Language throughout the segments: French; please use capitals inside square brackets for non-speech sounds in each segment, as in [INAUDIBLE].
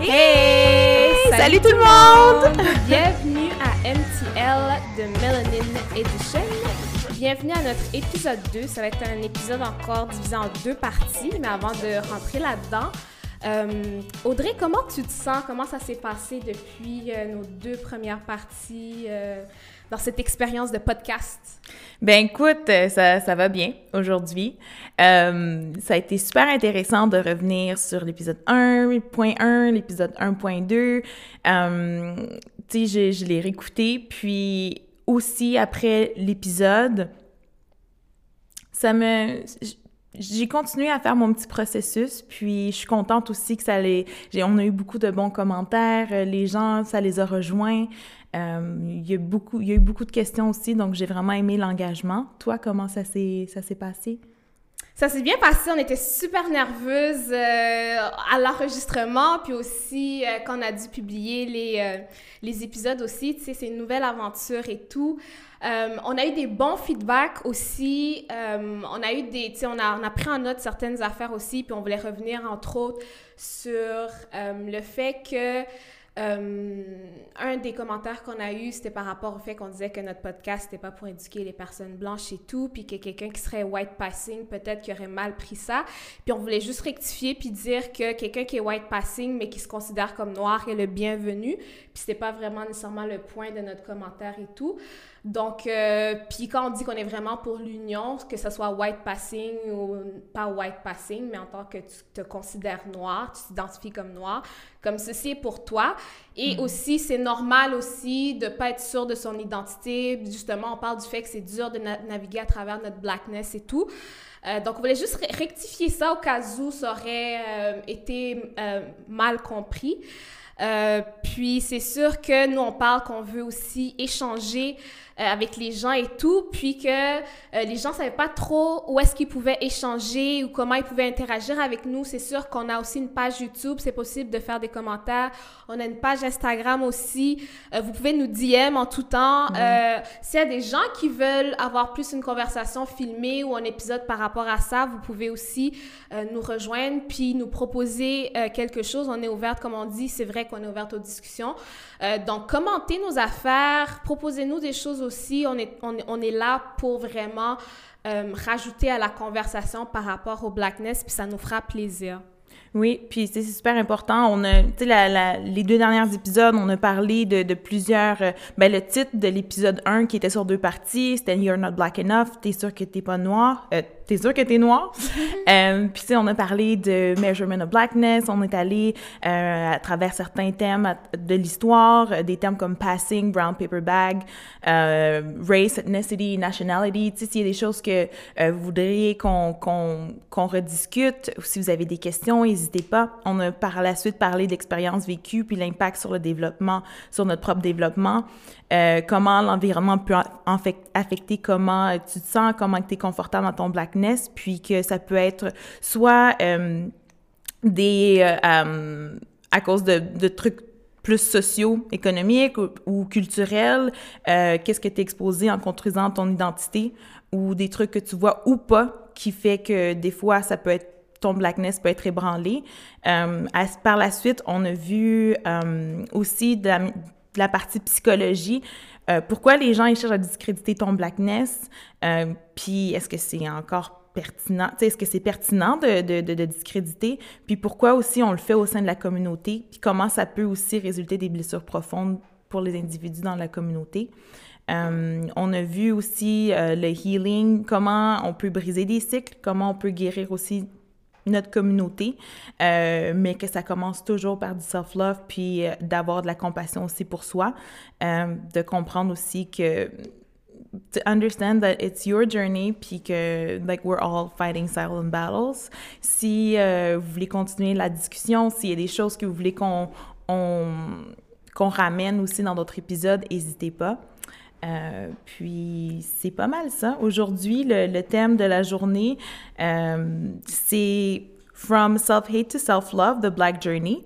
Hey! Salut, tout le monde! Bienvenue à MTL de Melanin Edition. Bienvenue à notre épisode 2. Ça va être un épisode encore divisé en deux parties, mais avant de rentrer là-dedans, euh, Audrey, comment tu te sens? Comment ça s'est passé depuis euh, nos deux premières parties euh, dans cette expérience de podcast? Ben écoute, ça, ça va bien aujourd'hui. ça a été super intéressant de revenir sur l'épisode 1.1, l'épisode 1.2. tu sais, je l'ai réécouté, puis aussi après l'épisode, ça me j'ai continué à faire mon petit processus, puis je suis contente aussi que ça les... On a eu beaucoup de bons commentaires, euh, les gens, ça les a rejoints. Euh, il, y a beaucoup, il y a eu beaucoup de questions aussi, donc j'ai vraiment aimé l'engagement. Toi, comment ça s'est passé? Ça s'est bien passé, on était super nerveuses euh, à l'enregistrement, puis aussi quand on a dû publier les, les épisodes aussi, tu sais, c'est une nouvelle aventure et tout. Euh, on a eu des bons feedbacks aussi. Euh, on a eu des, on a, on a pris en note certaines affaires aussi, puis on voulait revenir entre autres sur euh, le fait que un des commentaires qu'on a eu, c'était par rapport au fait qu'on disait que notre podcast n'était pas pour éduquer les personnes blanches et tout, puis que quelqu'un qui serait white passing, peut-être qui aurait mal pris ça. Puis on voulait juste rectifier puis dire que quelqu'un qui est white passing mais qui se considère comme noir est le bienvenu. Puis c'était pas vraiment nécessairement le point de notre commentaire et tout. Donc, euh, puis quand on dit qu'on est vraiment pour l'union, que ce soit white passing ou pas white passing, mais en tant que tu te considères noir, tu t'identifies comme noir, comme ceci est pour toi. Et mm. aussi, c'est normal aussi de pas être sûr de son identité. Justement, on parle du fait que c'est dur de naviguer à travers notre blackness et tout. Euh, donc, on voulait juste rectifier ça au cas où ça aurait euh, été mal compris. puis, c'est sûr que nous, on parle qu'on veut aussi échanger euh, avec les gens et tout, puis que euh, les gens savaient pas trop où est-ce qu'ils pouvaient échanger ou comment ils pouvaient interagir avec nous. C'est sûr qu'on a aussi une page YouTube, c'est possible de faire des commentaires. On a une page Instagram aussi. Euh, vous pouvez nous DM en tout temps. S'il y a des gens qui veulent avoir plus une conversation filmée ou un épisode par rapport à ça, vous pouvez aussi nous rejoindre puis nous proposer quelque chose. On est ouverte, comme on dit, c'est vrai qu'on est ouverte aux discussions. donc, commentez nos affaires, proposez-nous des choses aussi, on est, on, est là pour vraiment euh, rajouter à la conversation par rapport au blackness, puis ça nous fera plaisir. Oui, puis c'est super important. On a, tu sais, les deux derniers épisodes, on a parlé de, de plusieurs. Euh, ben, le titre de l'épisode 1 qui était sur deux parties, c'était You're not black enough. T'es sûr que t'es pas noir. Euh, t'es sûr que t'es noir? [LAUGHS] euh, puis, tu sais, on a parlé de Measurement of Blackness. On est allé euh, à travers certains thèmes de l'histoire, euh, des thèmes comme passing, brown paper bag, euh, race, ethnicity, nationality. Tu sais, s'il y a des choses que euh, vous voudriez qu'on qu'on qu'on rediscute, ou si vous avez des questions, n'hésitez pas. On a par la suite parlé d'expériences vécues puis l'impact sur le développement, sur notre propre développement, euh, comment l'environnement peut affecter comment tu te sens, comment tu es confortable dans ton blackness, puis que ça peut être soit euh, des... Euh, à cause de, trucs plus sociaux, économiques ou, culturels, qu'est-ce que tu es exposé en construisant ton identité ou des trucs que tu vois ou pas qui fait que des fois ça peut être ton blackness peut être ébranlé. Euh, par la suite, on a vu euh, aussi de la, partie psychologie. Euh, pourquoi les gens ils cherchent à discréditer ton blackness? puis est-ce que c'est encore pertinent? Est-ce que c'est pertinent de, de, de, discréditer? Puis pourquoi aussi on le fait au sein de la communauté? Puis comment ça peut aussi résulter des blessures profondes pour les individus dans la communauté? on a vu aussi le healing, comment on peut briser des cycles, comment on peut guérir aussi notre communauté, euh, mais que ça commence toujours par du self-love, puis euh, d'avoir de la compassion aussi pour soi, euh, de comprendre aussi que to understand that it's your journey puis que like we're all fighting silent battles. Si vous voulez continuer la discussion, s'il y a des choses que vous voulez qu'on on, qu'on ramène aussi dans d'autres épisodes, n'hésitez pas. Euh, puis c'est pas mal ça. Aujourd'hui, le, thème de la journée, euh, c'est From Self-Hate to Self-Love, The Black Journey.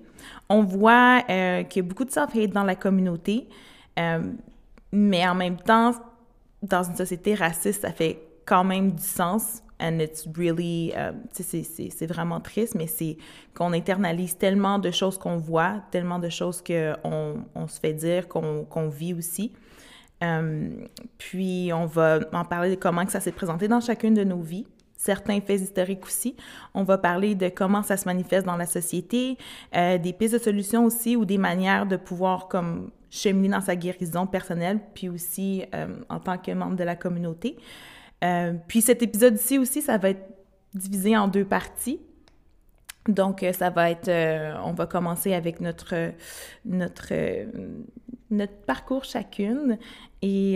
On voit euh, qu'il y a beaucoup de self-hate dans la communauté, mais en même temps, dans une société raciste, ça fait quand même du sens and it's really, c'est vraiment triste, mais c'est qu'on internalise tellement de choses qu'on voit, tellement de choses qu'on on se fait dire, qu'on vit aussi. Euh, puis on va en parler de comment que ça s'est présenté dans chacune de nos vies certains faits historiques aussi. On va parler de comment ça se manifeste dans la société, euh, des pistes de solutions aussi ou des manières de pouvoir comme cheminer dans sa guérison personnelle, puis aussi euh, en tant que membre de la communauté. Puis cet épisode-ci aussi, ça va être divisé en deux parties. Donc, ça va être, on va commencer avec notre, notre, notre parcours chacune. Et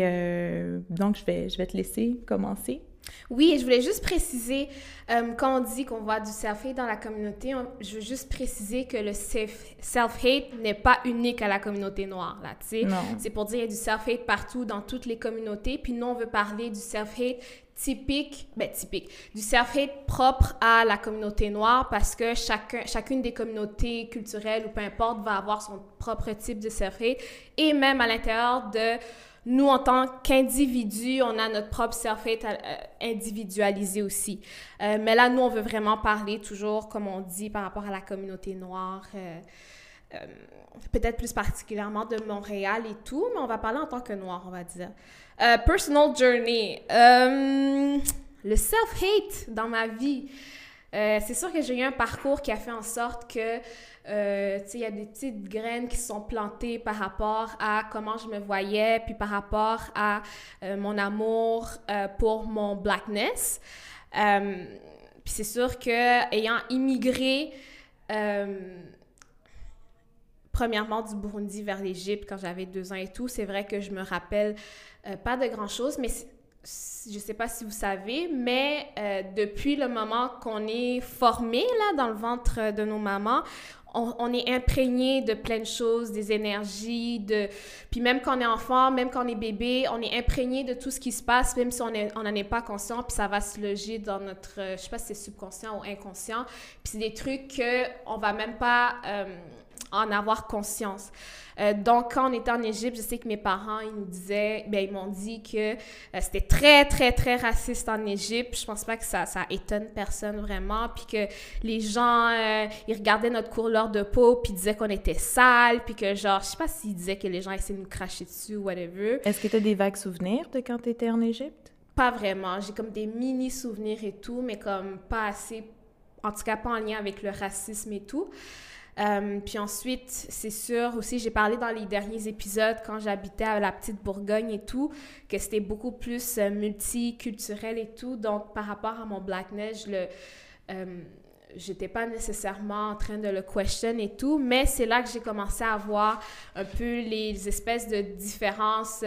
donc, je vais, je vais te laisser commencer. Oui, et je voulais juste préciser, euh, quand on dit qu'on voit du self-hate dans la communauté, je veux juste préciser que le self-hate n'est pas unique à la communauté noire, là, tu sais. C'est pour dire qu'il y a du self-hate partout, dans toutes les communautés, puis nous, on veut parler du self-hate typique, ben typique, du self-hate propre à la communauté noire parce que chacun, chacune des communautés culturelles ou peu importe va avoir son propre type de self-hate et même à l'intérieur de nous, en tant qu'individus, on a notre propre self-hate euh, individualisé aussi. Euh, mais là, nous, on veut vraiment parler toujours, comme on dit, par rapport à la communauté noire, euh, peut-être plus particulièrement de Montréal et tout, mais on va parler en tant que noir, on va dire. Personal journey. le self-hate dans ma vie. c'est sûr que j'ai eu un parcours qui a fait en sorte que euh, il y a des petites graines qui sont plantées par rapport à comment je me voyais, puis par rapport à euh, mon amour euh, pour mon blackness. Euh, puis c'est sûr que ayant immigré premièrement du Burundi vers l'Égypte quand j'avais deux ans et tout, c'est vrai que je me rappelle pas de grand chose, mais je sais pas si vous savez, mais depuis le moment qu'on est formé là dans le ventre de nos mamans, on, est imprégné de plein de choses, des énergies, de... Puis même quand on est enfant, même quand on est bébé, on est imprégné de tout ce qui se passe, même si on n'en est pas conscient, puis ça va se loger dans notre... Je sais pas si c'est subconscient ou inconscient. Puis c'est des trucs qu'on va même pas... Euh, en avoir conscience. Euh, donc, quand on était en Égypte, je sais que mes parents, ils nous disaient, ben, ils m'ont dit que euh, c'était très, très, très raciste en Égypte. Je pense pas que ça, ça étonne personne vraiment. Puis que les gens, euh, ils regardaient notre couleur de peau, puis ils disaient qu'on était sale, puis que genre, je sais pas s'ils disaient que les gens essaient de nous cracher dessus ou whatever. Est-ce que tu as des vagues souvenirs de quand tu étais en Égypte? Pas vraiment. J'ai comme des mini souvenirs et tout, mais comme pas assez, en tout cas pas en lien avec le racisme et tout. Euh, puis ensuite, c'est sûr aussi, j'ai parlé dans les derniers épisodes quand j'habitais à la petite Bourgogne et tout, que c'était beaucoup plus euh, multiculturel et tout. Donc, par rapport à mon blackness, je le. Euh, j'étais pas nécessairement en train de le question et tout, mais c'est là que j'ai commencé à voir un peu les espèces de différences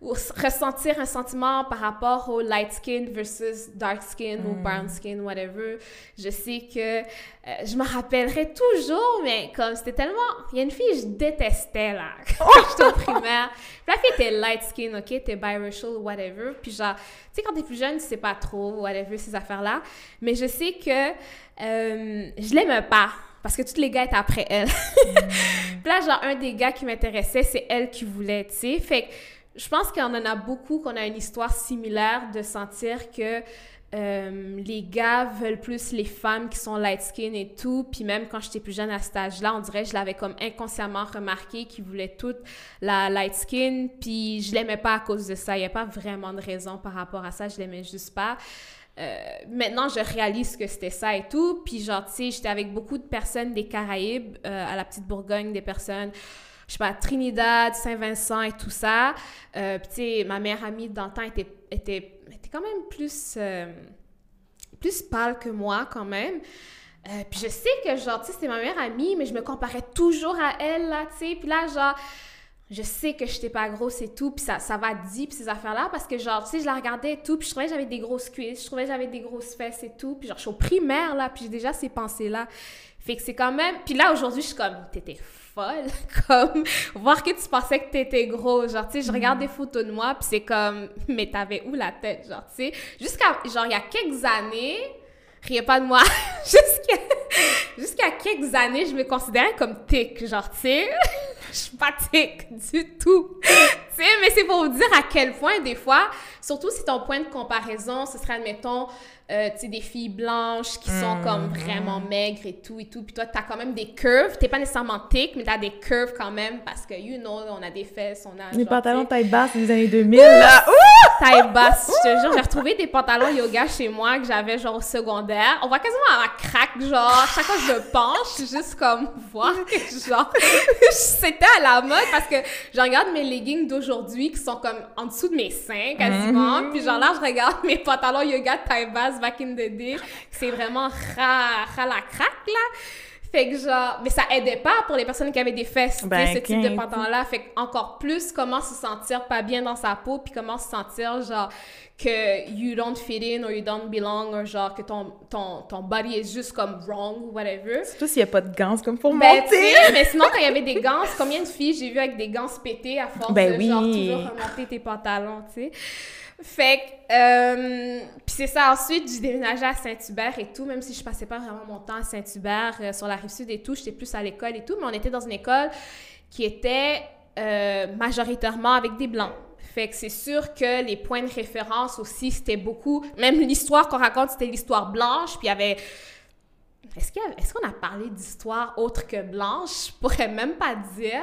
ou ressentir un sentiment par rapport au light skin versus dark skin ou brown hmm. skin, whatever. Je sais que euh, je me rappellerai toujours, mais comme c'était tellement. Il y a une fille que je détestais là, [LAUGHS] quand j'étais au [LAUGHS] primaire. Puis la fille était light skin, ok, t'es biracial whatever. Puis genre, tu sais, quand t'es plus jeune, tu sais pas trop, whatever, ces affaires-là. Mais je sais que euh, je l'aimais pas parce que tous les gars étaient après elle. Hmm. [LAUGHS] Puis là, genre, un des gars qui m'intéressait, c'est elle qui voulait, tu sais. Fait que je pense qu'on en a beaucoup, qu'on a une histoire similaire de sentir que euh, les gars veulent plus les femmes qui sont light skin et tout. Puis même quand j'étais plus jeune à cet âge-là, on dirait que je l'avais comme inconsciemment remarqué qu'ils voulaient toute la light skin. Puis je l'aimais pas à cause de ça. Il n'y a pas vraiment de raison par rapport à ça. Je l'aimais juste pas. Euh, maintenant, je réalise que c'était ça et tout. Puis genre, tu sais, j'étais avec beaucoup de personnes des Caraïbes, euh, à la Petite Bourgogne, des personnes je sais pas, Trinidad, Saint-Vincent et tout ça. Euh, puis, tu sais, ma meilleure amie temps était, était, était quand même plus, euh, plus pâle que moi, quand même. Euh, puis je sais que, genre, tu sais, c'était ma meilleure amie, mais je me comparais toujours à elle, là, tu sais. Puis là, genre, je sais que je n'étais pas grosse et tout, puis ça, ça va deep, ces affaires-là, parce que, genre, tu sais, je la regardais et tout, puis je trouvais que j'avais des grosses cuisses, je trouvais que j'avais des grosses fesses et tout, puis genre, je suis au primaire, là, puis j'ai déjà ces pensées-là. Fait que c'est quand même... Puis là, aujourd'hui, je suis comme, t'étais folle, [LAUGHS] comme voir que tu pensais que t'étais gros, genre, tu sais, je regarde des photos de moi, puis c'est comme, [LAUGHS] mais t'avais où la tête, genre, tu sais, jusqu'à, genre, il y a quelques années, riez pas de moi, [LAUGHS] jusqu'à, jusqu'à quelques années, je me considérais comme tic, genre, tu sais, je suis pas tic du tout, mais c'est pour vous dire à quel point, des fois, surtout si ton point de comparaison, ce serait, admettons, euh, tu sais, des filles blanches qui sont comme Mhm. vraiment maigres et tout et tout. Puis toi, t'as quand même des curves. T'es pas nécessairement thick, mais t'as des curves quand même parce que, you know, on a des fesses, on a... Les genre, pantalons taille basse des années 2000, là. taille basse. Je te jure, j'ai retrouvé des pantalons yoga chez moi que j'avais genre au secondaire. On voit quasiment à ma craque, genre, chaque fois que je me penche, je suis juste comme voir que genre, [LAUGHS] c'était à la mode parce que je regarde mes leggings d'aujourd'hui qui sont comme en dessous de mes seins quasiment. Mhm. Puis genre là, je regarde mes pantalons yoga taille basse back in the day. C'est vraiment ras, ras la craque là. Fait que genre, mais ça aidait pas pour les personnes qui avaient des fesses, Ben, ce type de pantalon-là. Fait encore plus, comment se sentir pas bien dans sa peau, puis comment se sentir genre que you don't fit in or you don't belong, or genre que ton, ton, ton body est juste comme wrong ou whatever. Surtout s'il n'y a pas de gants, comme pour Ben, monter. mais sinon, quand il y avait des gants, combien de filles j'ai vu avec des gants pétés à force Ben de oui. genre toujours remonter tes pantalons, tu sais. Fait que, euh, puis c'est ça. Ensuite, j'ai déménagé à Saint-Hubert et tout, même si je passais pas vraiment mon temps à Saint-Hubert, euh, sur la rive sud et tout, j'étais plus à l'école et tout, mais on était dans une école qui était euh, majoritairement avec des blancs. Fait que c'est sûr que les points de référence aussi, c'était beaucoup. Même l'histoire qu'on raconte, c'était l'histoire blanche, puis il y avait est-ce qu'il y a- qu'on a parlé d'histoire autre que blanche? Je pourrais même pas dire.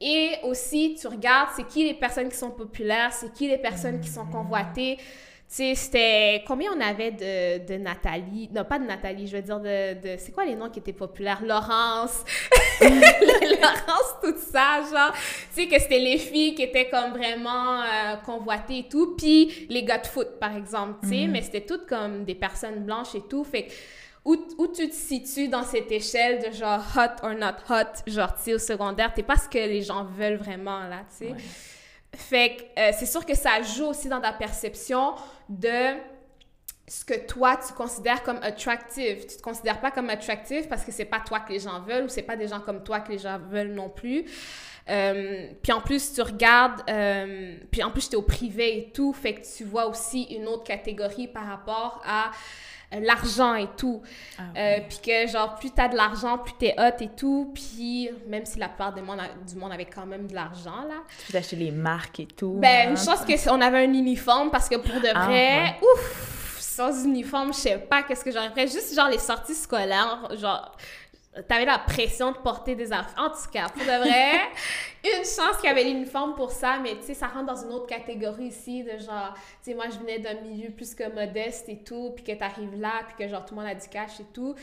Et aussi, tu regardes, c'est qui les personnes qui sont populaires, c'est qui les personnes qui sont convoitées. Tu sais, c'était... Combien on avait de, de Nathalie? Non, pas de Nathalie, je veux dire de... de c'est quoi les noms qui étaient populaires? Laurence. [LAUGHS] Laurence, tout ça, genre. Tu sais, que c'était les filles qui étaient comme vraiment euh, convoitées et tout. Puis les gars de foot, par exemple, tu sais. Mais c'était toutes comme des personnes blanches et tout. Fait que où, où tu te situes dans cette échelle de genre hot or not hot, genre, tu sais, au secondaire, t'es pas ce que les gens veulent vraiment, là, tu sais. Fait que euh, c'est sûr que ça joue aussi dans ta perception de ce que toi tu considères comme attractive. Tu te considères pas comme attractive parce que c'est pas toi que les gens veulent ou c'est pas des gens comme toi que les gens veulent non plus. Euh, puis en plus, tu regardes, euh, puis en plus, j'étais au privé et tout, fait que tu vois aussi une autre catégorie par rapport à l'argent et tout. Ah Euh, puis que genre, plus t'as de l'argent, plus t'es hot et tout. Puis même si la plupart des monde, du monde avait quand même de l'argent, là. Tu peux acheter les marques et tout. Ben, hein. une chance qu'on avait un uniforme parce que pour de Ah, vrai, ouf, sans uniforme, je sais pas qu'est-ce que j'aurais fait. Juste genre les sorties scolaires, genre, t'avais la pression de porter des affaires. En tout cas, pour de vrai, [LAUGHS] une chance qu'il y avait l'uniforme pour ça, mais tu sais, ça rentre dans une autre catégorie ici de genre, tu sais, moi je venais d'un milieu plus que modeste et tout, puis que t'arrives là, puis que genre tout le monde a du cash et tout.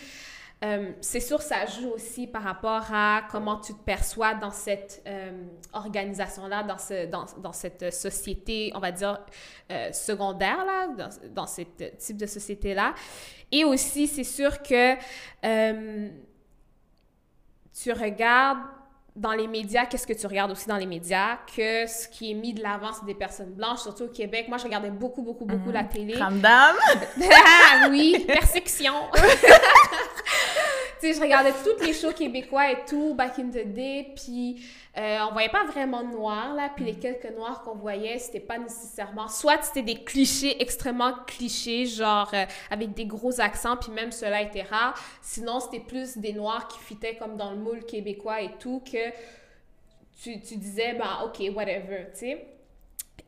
Euh, c'est sûr, ça joue aussi par rapport à comment tu te perçois dans cette euh, organisation-là, dans, ce, dans, dans cette société, on va dire, euh, secondaire, là, dans, dans ce type de société-là. Et aussi, c'est sûr que tu regardes dans les médias, qu'est-ce que tu regardes aussi dans les médias, que ce qui est mis de l'avant, c'est des personnes blanches, surtout au Québec. Moi, je regardais beaucoup, beaucoup, beaucoup la télé. Ramdam. [LAUGHS] Ah oui, persecution. [LAUGHS] je regardais tous les shows québécois et tout, back in the day, puis euh, on voyait pas vraiment de noirs, là, puis les quelques noirs qu'on voyait, c'était pas nécessairement... Soit c'était des clichés, extrêmement clichés, genre euh, avec des gros accents, puis même cela était rare. Sinon, c'était plus des noirs qui fitaient comme dans le moule québécois et tout, que tu, tu disais, ben ok, whatever, tu sais.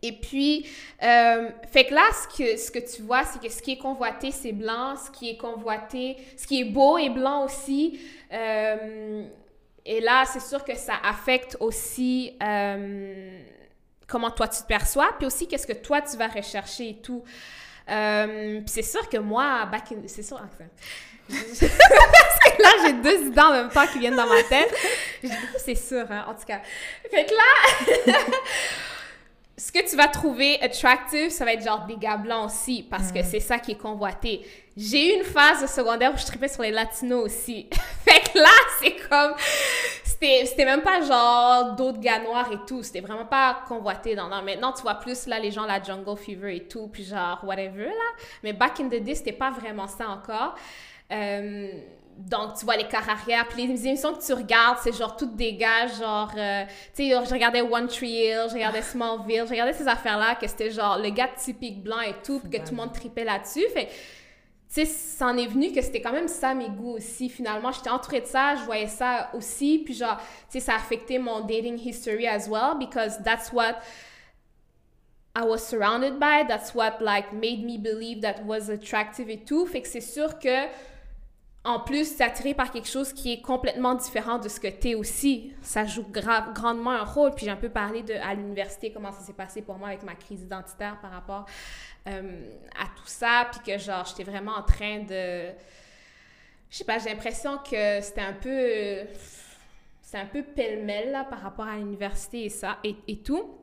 Et puis, euh, fait que là, ce que, ce que tu vois, c'est que ce qui est convoité, c'est blanc. Ce qui est convoité, ce qui est beau est blanc aussi. Euh, et là, c'est sûr que ça affecte aussi euh, comment toi tu te perçois, puis aussi qu'est-ce que toi tu vas rechercher et tout. Puis c'est sûr que moi. C'est sûr, enfin... Parce que là, j'ai deux idées en même temps qui viennent dans ma tête. C'est sûr, hein, en tout cas. Fait que là... [LAUGHS] ce que tu vas trouver attractive, ça va être genre des gars blancs aussi, parce que c'est ça qui est convoité. J'ai eu une phase de secondaire où je tripais sur les latinos aussi. [LAUGHS] fait que là, c'est comme... C'était c'était même pas genre d'autres gars noirs et tout. C'était vraiment pas convoité. dans non. Maintenant, tu vois plus là les gens, la jungle fever et tout, puis genre whatever là. Mais back in the day, c'était pas vraiment ça encore. Euh, donc, tu vois les corps arrière. Puis les émissions que tu regardes, c'est genre toutes des gars, genre, euh, tu sais, je regardais One Tree Hill, je regardais Smallville, je regardais ces affaires-là, que c'était genre le gars typique blanc et tout, puis que tout le monde tripait là-dessus. Fait tu sais, ça en est venu que c'était quand même ça mes goûts aussi. Finalement, j'étais entourée de ça, je voyais ça aussi. Puis genre, tu sais, ça a affecté mon dating history as well, because that's what I was surrounded by, that's what like made me believe that was attractive et tout. Fait que c'est sûr que en plus, t'es attiré par quelque chose qui est complètement différent de ce que t'es aussi. Ça joue grandement un rôle. Puis j'ai un peu parlé de, à l'université comment ça s'est passé pour moi avec ma crise identitaire par rapport euh, à tout ça. Puis que genre, j'étais vraiment en train de... Je sais pas, j'ai l'impression que c'était un peu... C'est un peu pêle-mêle par rapport à l'université et ça et, et tout.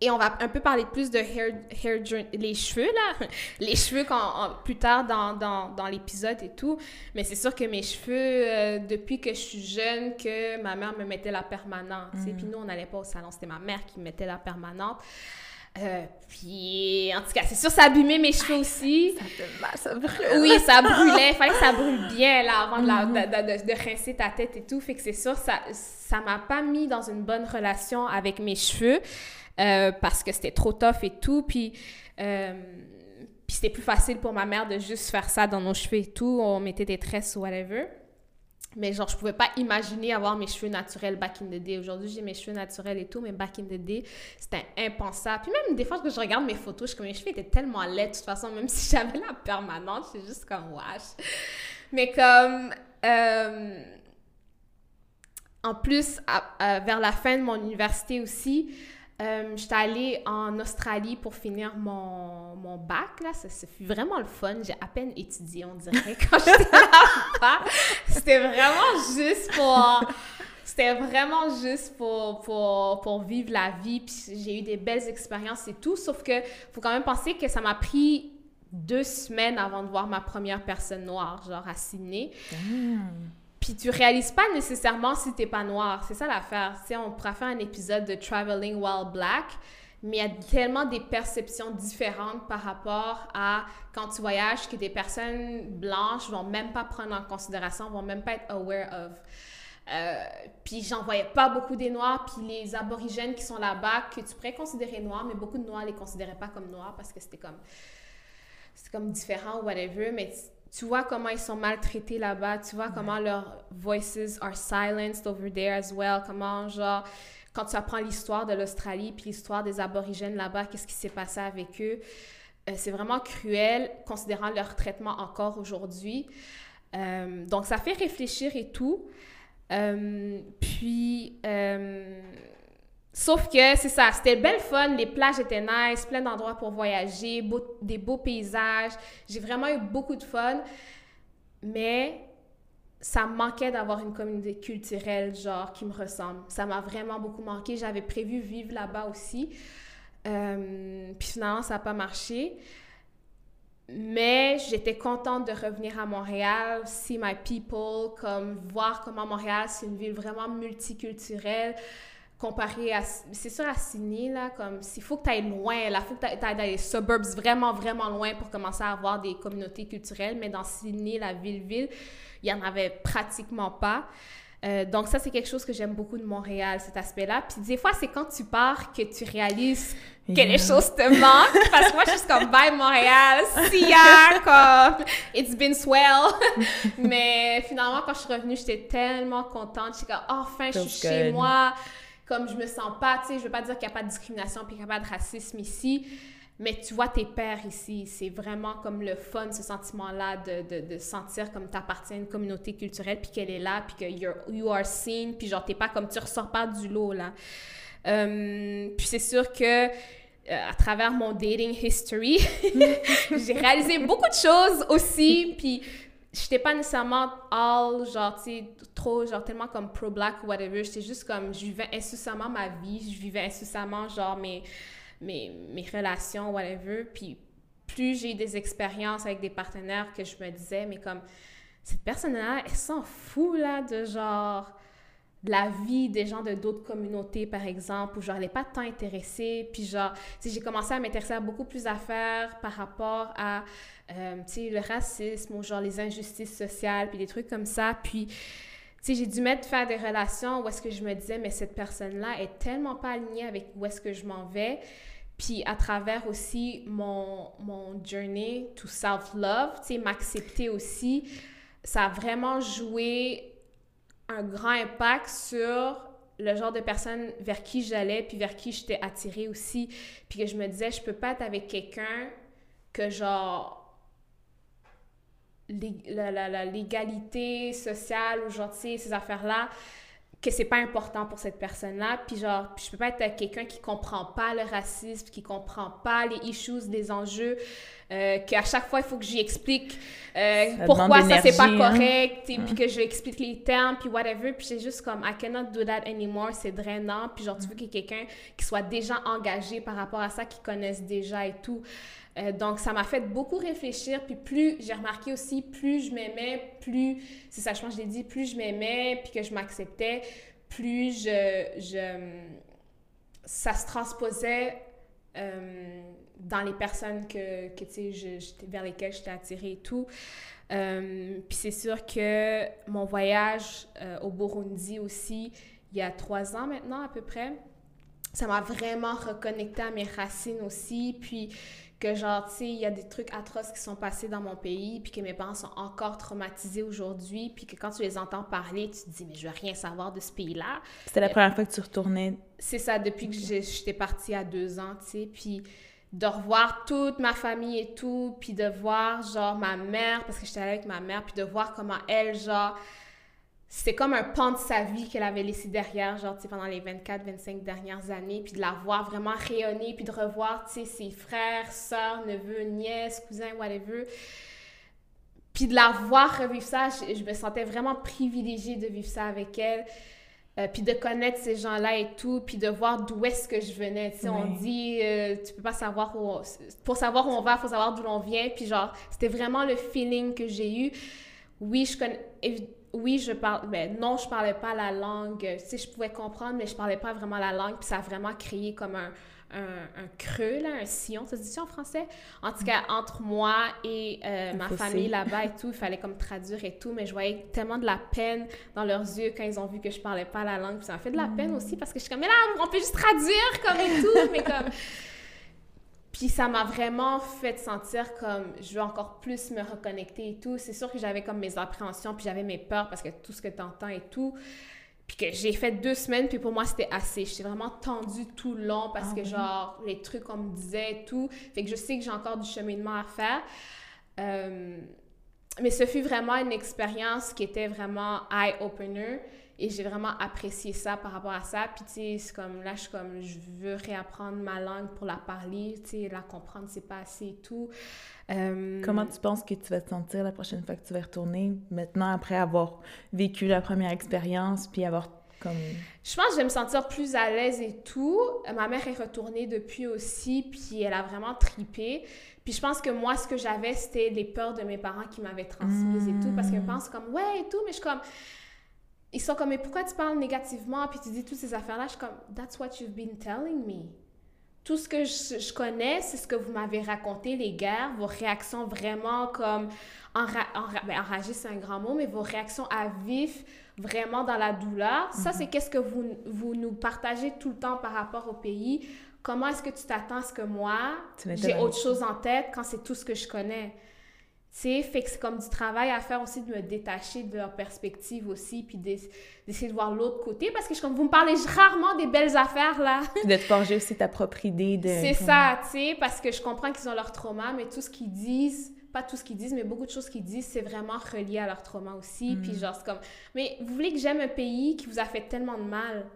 Et on va un peu parler plus de hair, hair les cheveux, là. [LAUGHS] Les cheveux quand, plus tard dans, dans, dans l'épisode et tout. Mais c'est sûr que mes cheveux, euh, depuis que je suis jeune, que ma mère me mettait la permanente. et Puis nous, on n'allait pas au salon. C'était ma mère qui me mettait la permanente. Euh, puis, en tout cas, c'est sûr, ça abîmait mes cheveux aussi. [LAUGHS] Ça te ça. Oui, ça [LAUGHS] brûlait. Fallait que ça brûle bien, là, avant de, de, de, rincer ta tête et tout. Fait que c'est sûr, ça ça m'a pas mis dans une bonne relation avec mes cheveux. Euh, parce que c'était trop tough et tout. Puis, euh, puis c'était plus facile pour ma mère de juste faire ça dans nos cheveux et tout. On mettait des tresses ou whatever. Mais genre, je pouvais pas imaginer avoir mes cheveux naturels back in the day. Aujourd'hui, j'ai mes cheveux naturels et tout, mais back in the day, c'était impensable. Puis même des fois que je regarde mes photos, je suis comme mes cheveux étaient tellement laids de toute façon, même [LAUGHS] si j'avais la permanente, c'est juste comme wash. Mais comme euh, en plus, vers la fin de mon université aussi, euh, j'étais allée en Australie pour finir mon, mon bac. Là. Ça, fut vraiment le fun. J'ai à peine étudié, on dirait, [LAUGHS] quand j'étais là-bas. C'était vraiment juste pour... C'était vraiment juste pour, pour, pour, vivre la vie. Puis j'ai eu des belles expériences et tout. Sauf que faut quand même penser que ça m'a pris deux semaines avant de voir ma première personne noire, genre à Sydney. Puis tu réalises pas nécessairement si t'es pas noir. C'est ça l'affaire. On pourra faire un épisode de Traveling While Black, mais il y a tellement des perceptions différentes par rapport à quand tu voyages que des personnes blanches vont même pas prendre en considération, vont même pas être aware of. Euh, puis j'en voyais pas beaucoup des noirs, puis les aborigènes qui sont là-bas, que tu pourrais considérer noirs, mais beaucoup de noirs les considéraient pas comme noirs parce que c'était comme c'est comme différent ou whatever, mais tu vois comment ils sont maltraités là-bas, tu vois comment leurs voices are silenced over there as well, comment genre quand tu apprends l'histoire de l'Australie puis l'histoire des aborigènes là-bas, qu'est-ce qui s'est passé avec eux, euh, c'est vraiment cruel considérant leur traitement encore aujourd'hui. Euh, donc ça fait réfléchir et tout. Euh, puis Sauf que c'est ça, c'était belle fun, les plages étaient nice, plein d'endroits pour voyager, des beaux paysages. J'ai vraiment eu beaucoup de fun, mais ça me manquait d'avoir une communauté culturelle, genre, qui me ressemble. Ça m'a vraiment beaucoup manqué. J'avais prévu vivre là-bas aussi. Euh, puis finalement, ça n'a pas marché. Mais j'étais contente de revenir à Montréal, see my people, comme voir comment Montréal, c'est une ville vraiment multiculturelle comparé à... C'est sûr, à Sydney, là, comme... Il faut que tu ailles loin, là. Il faut que tu ailles dans les suburbs vraiment, vraiment loin pour commencer à avoir des communautés culturelles. Mais dans Sydney, la ville-ville, il n'y en avait pratiquement pas. Euh, donc ça, c'est quelque chose que j'aime beaucoup de Montréal, cet aspect-là. Puis des fois, c'est quand tu pars que tu réalises que les choses te manquent. [LAUGHS] Parce que moi, je suis comme « Bye Montréal, see ya! » comme « It's been swell! [LAUGHS] » Mais finalement, quand je suis revenue, j'étais tellement contente. Je suis comme « Enfin, je suis chez moi! » comme je me sens pas, tu sais, je veux pas dire qu'il n'y a pas de discrimination puis qu'il n'y a pas de racisme ici, mais tu vois tes pères ici. C'est vraiment comme le fun, ce sentiment-là de, de, de, sentir comme tu appartiens à une communauté culturelle puis qu'elle est là puis que you are seen puis genre t'es pas comme tu ressors pas du lot là. Euh, puis c'est sûr que euh, à travers mon dating history, [LAUGHS] j'ai réalisé beaucoup de choses aussi. Puis j'étais pas nécessairement all, genre, tu sais, trop, genre, tellement comme pro-black ou whatever. J'étais juste comme, je vivais incessamment ma vie, je vivais incessamment, genre, mes, mes, mes relations, whatever. Puis plus j'ai des expériences avec des partenaires que je me disais, mais comme, cette personne-là, elle s'en fout, là, de genre la vie des gens de d'autres communautés, par exemple, où genre, elle pas tant intéressée. Puis genre, j'ai commencé à m'intéresser à beaucoup plus d'affaires par rapport à, euh, le racisme ou genre les injustices sociales, puis des trucs comme ça. Puis, tu j'ai dû mettre faire des relations où est-ce que je me disais, mais cette personne-là est tellement pas alignée avec où est-ce que je m'en vais. Puis à travers aussi mon, mon journey to self-love, tu sais, m'accepter aussi, ça a vraiment joué un grand impact sur le genre de personne vers qui j'allais, puis vers qui j'étais attirée aussi. Puis que je me disais, je peux pas être avec quelqu'un que genre l'égalité sociale ou genre, ces affaires-là, que c'est pas important pour cette personne-là. Puis genre, puis je peux pas être quelqu'un qui comprend pas le racisme, qui comprend pas les issues, les enjeux, euh, qu'à chaque fois, il faut que j'y explique euh, pourquoi ça, c'est pas hein. correct, et puis que je explique les termes, puis whatever. Puis c'est juste comme, I cannot do that anymore, c'est drainant. Puis genre, tu veux qu'il y ait quelqu'un qui soit déjà engagé par rapport à ça, qui connaisse déjà et tout. Euh, donc, ça m'a fait beaucoup réfléchir. Puis plus, j'ai remarqué aussi, plus je m'aimais, plus, c'est ça, je pense que je l'ai dit, plus je m'aimais, puis que je m'acceptais, plus je, je, ça se transposait euh, dans les personnes que, que tu sais, vers lesquelles j'étais attirée et tout. Euh, puis c'est sûr que mon voyage au Burundi aussi, il y a trois ans maintenant à peu près, ça m'a vraiment reconnecté à mes racines aussi. Puis que genre, tu sais, il y a des trucs atroces qui sont passés dans mon pays, puis que mes parents sont encore traumatisés aujourd'hui, puis que quand tu les entends parler, tu te dis, mais je veux rien savoir de ce pays-là. C'était la première fois que tu retournais? C'est ça, depuis que j'étais partie à deux ans, tu sais, puis de revoir toute ma famille et tout, puis de voir, genre, ma mère, parce que j'étais avec ma mère, puis de voir comment elle, genre, c'est comme un pan de sa vie qu'elle avait laissé derrière, genre, tu sais, pendant les 24, 25 dernières années, puis de la voir vraiment rayonner, puis de revoir, tu sais, ses frères, sœurs, neveux, nièces, cousins, whatever. Puis de la voir revivre ça, je, me sentais vraiment privilégiée de vivre ça avec elle. Euh, puis de connaître ces gens-là et tout, puis de voir d'où est-ce que je venais. Tu sais, on dit, euh, tu peux pas savoir où... pour savoir où on va, il faut savoir d'où l'on vient. Puis genre, c'était vraiment le feeling que j'ai eu. Oui, je connais oui, je parle, mais ben, non, je parlais pas la langue. Tu sais, je pouvais comprendre, mais je parlais pas vraiment la langue. Puis ça a vraiment créé comme un, un, creux, là, un sillon. Ça se dit en français? En tout cas, entre moi et euh, ma famille là-bas et tout, il fallait comme traduire et tout. Mais je voyais tellement de la peine dans leurs yeux quand ils ont vu que je parlais pas la langue. Puis ça m'a fait de la peine aussi parce que je suis comme, mais là, on peut juste traduire comme et tout. mais comme. Puis ça m'a vraiment fait sentir comme je veux encore plus me reconnecter et tout. C'est sûr que j'avais comme mes appréhensions, puis j'avais mes peurs parce que tout ce que tu entends et tout. Puis que j'ai fait deux semaines, puis pour moi, c'était assez. J'étais vraiment tendue tout le long parce ah que, genre, les trucs qu'on me disait et tout. Fait que je sais que j'ai encore du cheminement à faire. Euh, mais ce fut vraiment une expérience qui était vraiment eye-opener. Et j'ai vraiment apprécié ça par rapport à ça. Puis, tu sais, c'est comme là, je suis comme, je veux réapprendre ma langue pour la parler, tu sais, la comprendre, c'est pas assez et tout. Euh, Comment tu penses que tu vas te sentir la prochaine fois que tu vas retourner, maintenant, après avoir vécu la première expérience, puis avoir comme... Je pense que je vais me sentir plus à l'aise et tout. Ma mère est retournée depuis aussi, puis elle a vraiment tripé. Puis je pense que moi, ce que j'avais, c'était les peurs de mes parents qui m'avaient transmises et tout, parce qu'elle hmm. pense comme, ouais, et tout, mais je suis comme ils sont comme, mais pourquoi tu parles négativement, puis tu dis toutes ces affaires-là? Je suis comme, that's what you've been telling me. Tout ce que je, connais, c'est ce que vous m'avez raconté, les guerres, vos réactions vraiment comme, enra, ben, enragées, c'est un grand mot, mais vos réactions à vif, vraiment dans la douleur. Ça, c'est mhm. qu'est-ce que vous, vous nous partagez tout le temps par rapport au pays. Comment est-ce que tu t'attends à ce que moi, j'ai autre chose en tête quand c'est tout ce que je connais? Sais, fait que c'est comme du travail à faire aussi de me détacher de leur perspective aussi, puis d'essayer de voir l'autre côté, parce que je, comme vous me parlez rarement des belles affaires, là. de te forger aussi ta propre idée de... C'est ça, tu sais, parce que je comprends qu'ils ont leur trauma, mais tout ce qu'ils disent, pas tout ce qu'ils disent, mais beaucoup de choses qu'ils disent, c'est vraiment relié à leur trauma aussi, puis mm. genre, c'est comme... Mais vous voulez que j'aime un pays qui vous a fait tellement de mal?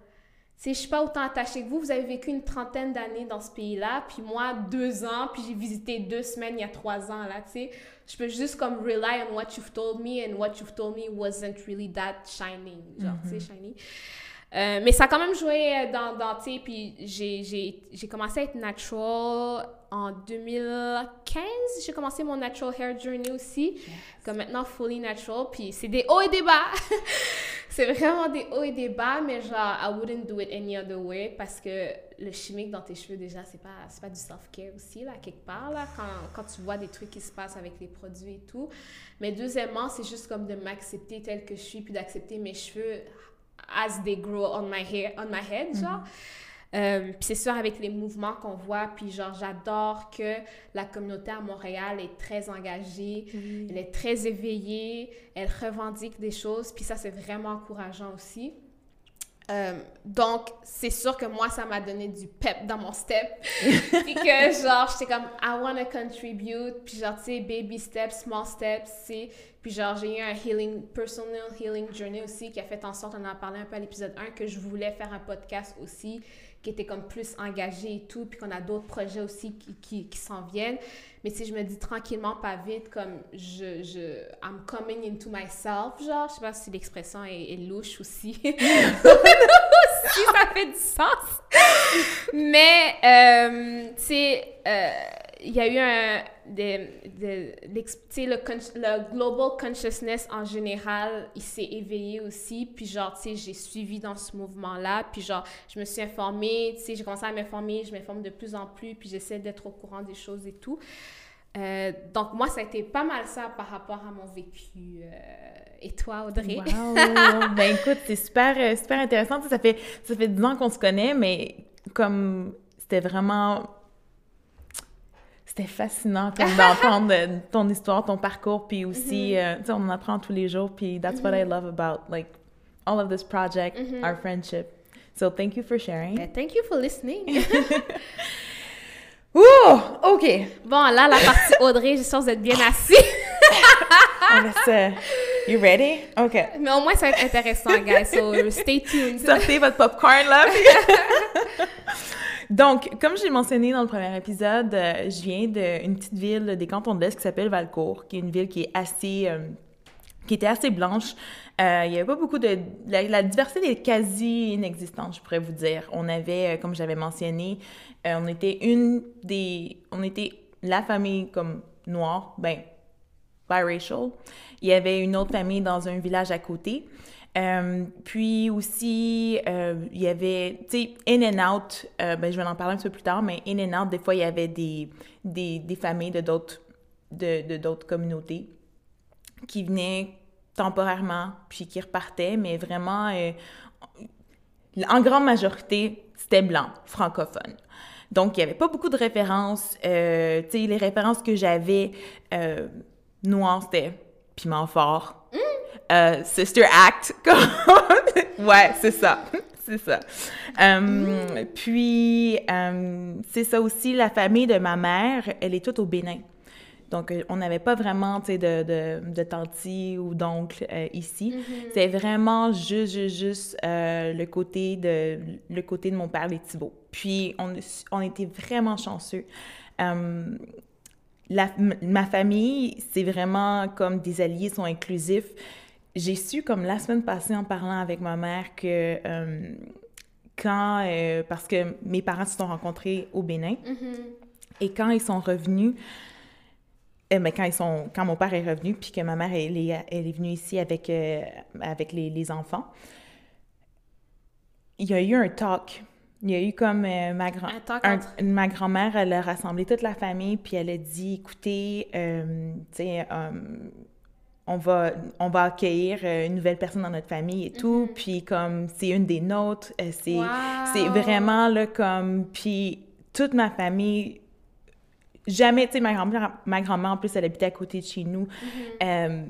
Sais, je suis pas autant attachée que vous. Vous avez vécu une trentaine d'années dans ce pays-là, puis moi, deux ans, puis j'ai visité deux semaines il y a trois ans, là, tu sais. Je peux juste comme rely on what you've told me, and what you've told me wasn't really that shining, genre, tu sais, mm-hmm. Euh, mais ça a quand même joué dans, dans tu sais, puis j'ai commencé à être natural en 2015. J'ai commencé mon natural hair journey aussi, comme maintenant fully natural, puis c'est des hauts et des bas. [LAUGHS] c'est vraiment des hauts et des bas, mais genre, I wouldn't do it any other way parce que le chimique dans tes cheveux, déjà, c'est pas, pas du self-care aussi, là, quelque part, là, quand, quand tu vois des trucs qui se passent avec les produits et tout. Mais deuxièmement, c'est juste comme de m'accepter telle que je suis, puis d'accepter mes cheveux as they grow on my hair, on my head, genre. Mhm. Euh, puis c'est sûr, avec les mouvements qu'on voit, puis genre, j'adore que la communauté à Montréal est très engagée, elle est très éveillée, elle revendique des choses, puis ça, c'est vraiment encourageant aussi. Euh, donc, c'est sûr que moi, ça m'a donné du pep dans mon step. [LAUGHS] puis que, genre, j'étais comme, I want to contribute. Puis, genre, tu sais, baby steps, small steps, c'est. Puis, genre, j'ai eu un healing, personal healing journey aussi qui a fait en sorte, on en a parlé un peu à l'épisode 1, que je voulais faire un podcast aussi qui était comme plus engagé et tout, puis qu'on a d'autres projets aussi qui, qui, qui s'en viennent. Mais si je me dis tranquillement, pas vite, comme je, je, I'm coming into myself, genre, je sais pas si l'expression est, louche aussi. [LAUGHS] si ça fait du sens. Mais, euh, tu sais, euh, il y a eu un. De, de, le, le global consciousness en général, il s'est éveillé aussi. Puis, genre, tu sais, j'ai suivi dans ce mouvement-là. Puis, genre, je me suis informée, tu sais, j'ai commencé à m'informer, je m'informe de plus en plus. Puis, j'essaie d'être au courant des choses et tout. Euh, donc, moi, ça a été pas mal ça par rapport à mon vécu. Euh, et toi, Audrey? Wow! [LAUGHS] ben, écoute, c'est super, euh, super intéressant. Ça fait, ça fait 10 ans qu'on se connaît, mais comme c'était vraiment c'était fascinant comme d'entendre ton histoire, ton parcours, puis aussi, mm-hmm. euh, tu sais, on en apprend tous les jours, puis that's what I mm-hmm. love about, like, all of this project, mm-hmm. our friendship. So thank you for sharing. thank you for listening. [LAUGHS] [LAUGHS] Ouh, OK. Bon, là, la partie Audrey, j'espère que vous êtes bien assis. on laisse... You ready? OK. Mais au moins, ça va être intéressant, guys, so stay tuned. Sortez votre popcorn, là. [LAUGHS] Donc, comme j'ai mentionné dans le premier épisode, euh, je viens d'une petite ville des cantons de l'Est qui s'appelle Valcourt, qui est une ville qui est assez... Euh, qui était assez blanche. Euh, il n'y avait pas beaucoup de... La, diversité est quasi inexistante, je pourrais vous dire. On avait, comme j'avais mentionné, on était une des... On était la famille comme noire, ben, biracial. Il y avait une autre famille dans un village à côté. Euh, puis aussi, euh, il y avait, tu sais, in and out, euh, ben, je vais en parler un peu plus tard, mais in and out, des fois, il y avait des, des, des familles de d'autres de, d'autres communautés qui venaient temporairement, puis qui repartaient, mais vraiment, en grande majorité, c'était blanc, francophone. Donc, il n'y avait pas beaucoup de références. tu sais, les références que j'avais noires, c'était piment fort. Euh, sister Act. [LAUGHS] ouais, c'est ça. c'est ça. Euh, puis, euh, c'est ça aussi, la famille de ma mère, elle est toute au Bénin. Donc, on n'avait pas vraiment, tu sais, de, de, de tanti ou d'oncle ici. Mm-hmm. C'est vraiment juste, juste, juste le, côté de, le côté de mon père, les Thibault. Puis, on, on était vraiment chanceux. La, ma famille, c'est vraiment comme des alliés sont inclusifs j'ai su comme la semaine passée en parlant avec ma mère que euh, quand, euh, parce que mes parents se sont rencontrés au Bénin, mm-hmm. et quand ils sont revenus, mais euh, ben, quand, ils sont, quand mon père est revenu, puis que ma mère elle est, elle est venue ici avec, avec les, les, enfants, il y a eu un talk. Il y a eu comme ma, grand ma grand-mère, elle a rassemblé toute la famille, puis elle a dit, écoutez, tu sais, on va, on va accueillir euh, une nouvelle personne dans notre famille et tout, mm-hmm. puis comme c'est une des nôtres, euh, c'est, vraiment là comme, puis toute ma famille, jamais, tu sais, ma grand-mère, ma grand-mère en plus, elle habitait à côté de chez nous, mm-hmm. euh,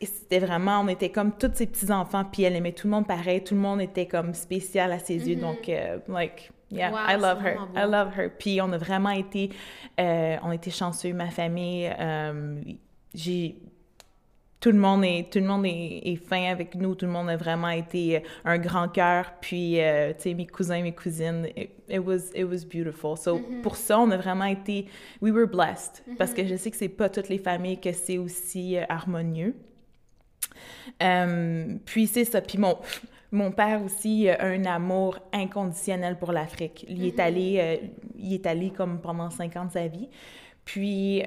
c'était vraiment, on était comme tous ces petits-enfants, puis elle aimait tout le monde pareil, tout le monde était comme spécial à ses yeux, donc, mm-hmm. like, yeah, I love her, I love her, puis on a vraiment été, on été chanceux, ma famille, j'ai tout le monde est tout le monde est, fin avec nous tout le monde a vraiment été euh, un grand cœur puis euh, tu sais mes cousins mes cousines it, was it was beautiful so mm-hmm. pour ça on a vraiment été we were blessed parce que mm-hmm. je sais que c'est pas toutes les familles que c'est aussi euh, harmonieux puis c'est ça puis mon mon père aussi a un amour inconditionnel pour l'Afrique. Il est mm-hmm. allé, il est allé comme pendant cinq ans de sa vie. Puis,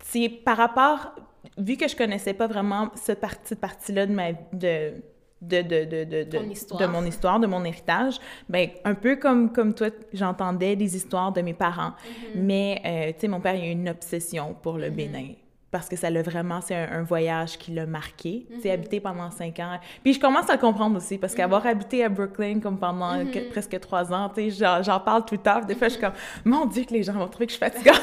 c'est par rapport, vu que je connaissais pas vraiment cette partie, partie-là de ma de de, de, de, de, de, mon histoire, de mon héritage, ben un peu comme, comme toi, j'entendais des histoires de mes parents. Mm-hmm. Mais, euh, tu sais, mon père, il a une obsession pour le mm-hmm. Bénin. Parce que ça l'a vraiment, c'est un, voyage qui l'a marqué. Tu sais, mm-hmm. habité pendant cinq ans. Puis je commence à le comprendre aussi, parce qu'avoir habité à Brooklyn comme pendant presque trois ans, tu sais, j'en parle tout le temps. Des fois, je suis comme, mon Dieu, que les gens vont trouver que je suis fatiguée. [LAUGHS]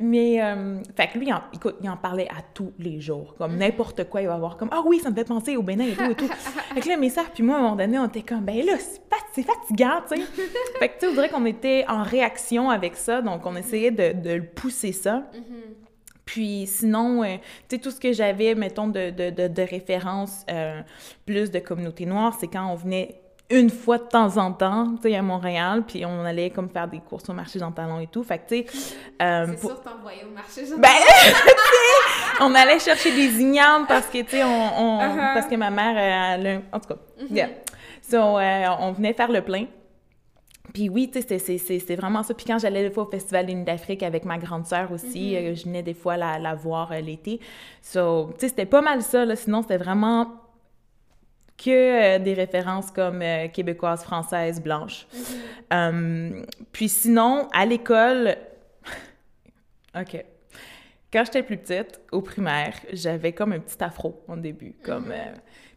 Mais, euh, fait que lui, il en, écoute, il en parlait à tous les jours. Comme n'importe quoi, il va avoir comme, ah oui, ça me fait penser au Bénin et tout et tout. [LAUGHS] fait que là, mes sœurs, puis moi, à un moment donné, on était comme, ben là, c'est fatigant, tu sais. [LAUGHS] fait que, tu sais, on dirait qu'on était en réaction avec ça, donc on essayait de, de le pousser ça. Puis sinon, euh, tu sais, tout ce que j'avais, mettons, de, de, de, de référence euh, plus de communauté noire, c'est quand on venait une fois de temps en temps, tu sais, à Montréal, puis on allait comme faire des courses au marché Jean Talon et tout. Fait que, tu sais, euh, C'est pour- sûr, t'envoyais au marché. genre. ben, [LAUGHS] tu sais, on allait chercher des ignames parce que, tu sais, on, on- Uh-huh. parce que ma mère, elle en tout cas, yeah. So, euh, on venait faire le plein. Puis oui, tu sais, c'est- vraiment ça. Puis quand j'allais des fois au Festival des Nuits d'Afrique avec ma grande sœur aussi, euh, je venais des fois la, la voir euh, l'été. So, tu sais, c'était pas mal ça, là. Sinon, c'était vraiment que euh, des références comme euh, québécoises, françaises, blanches. Euh, puis sinon, à l'école... [LAUGHS] OK. Quand j'étais plus petite, au primaire, j'avais comme un petit afro au début. Comme, euh,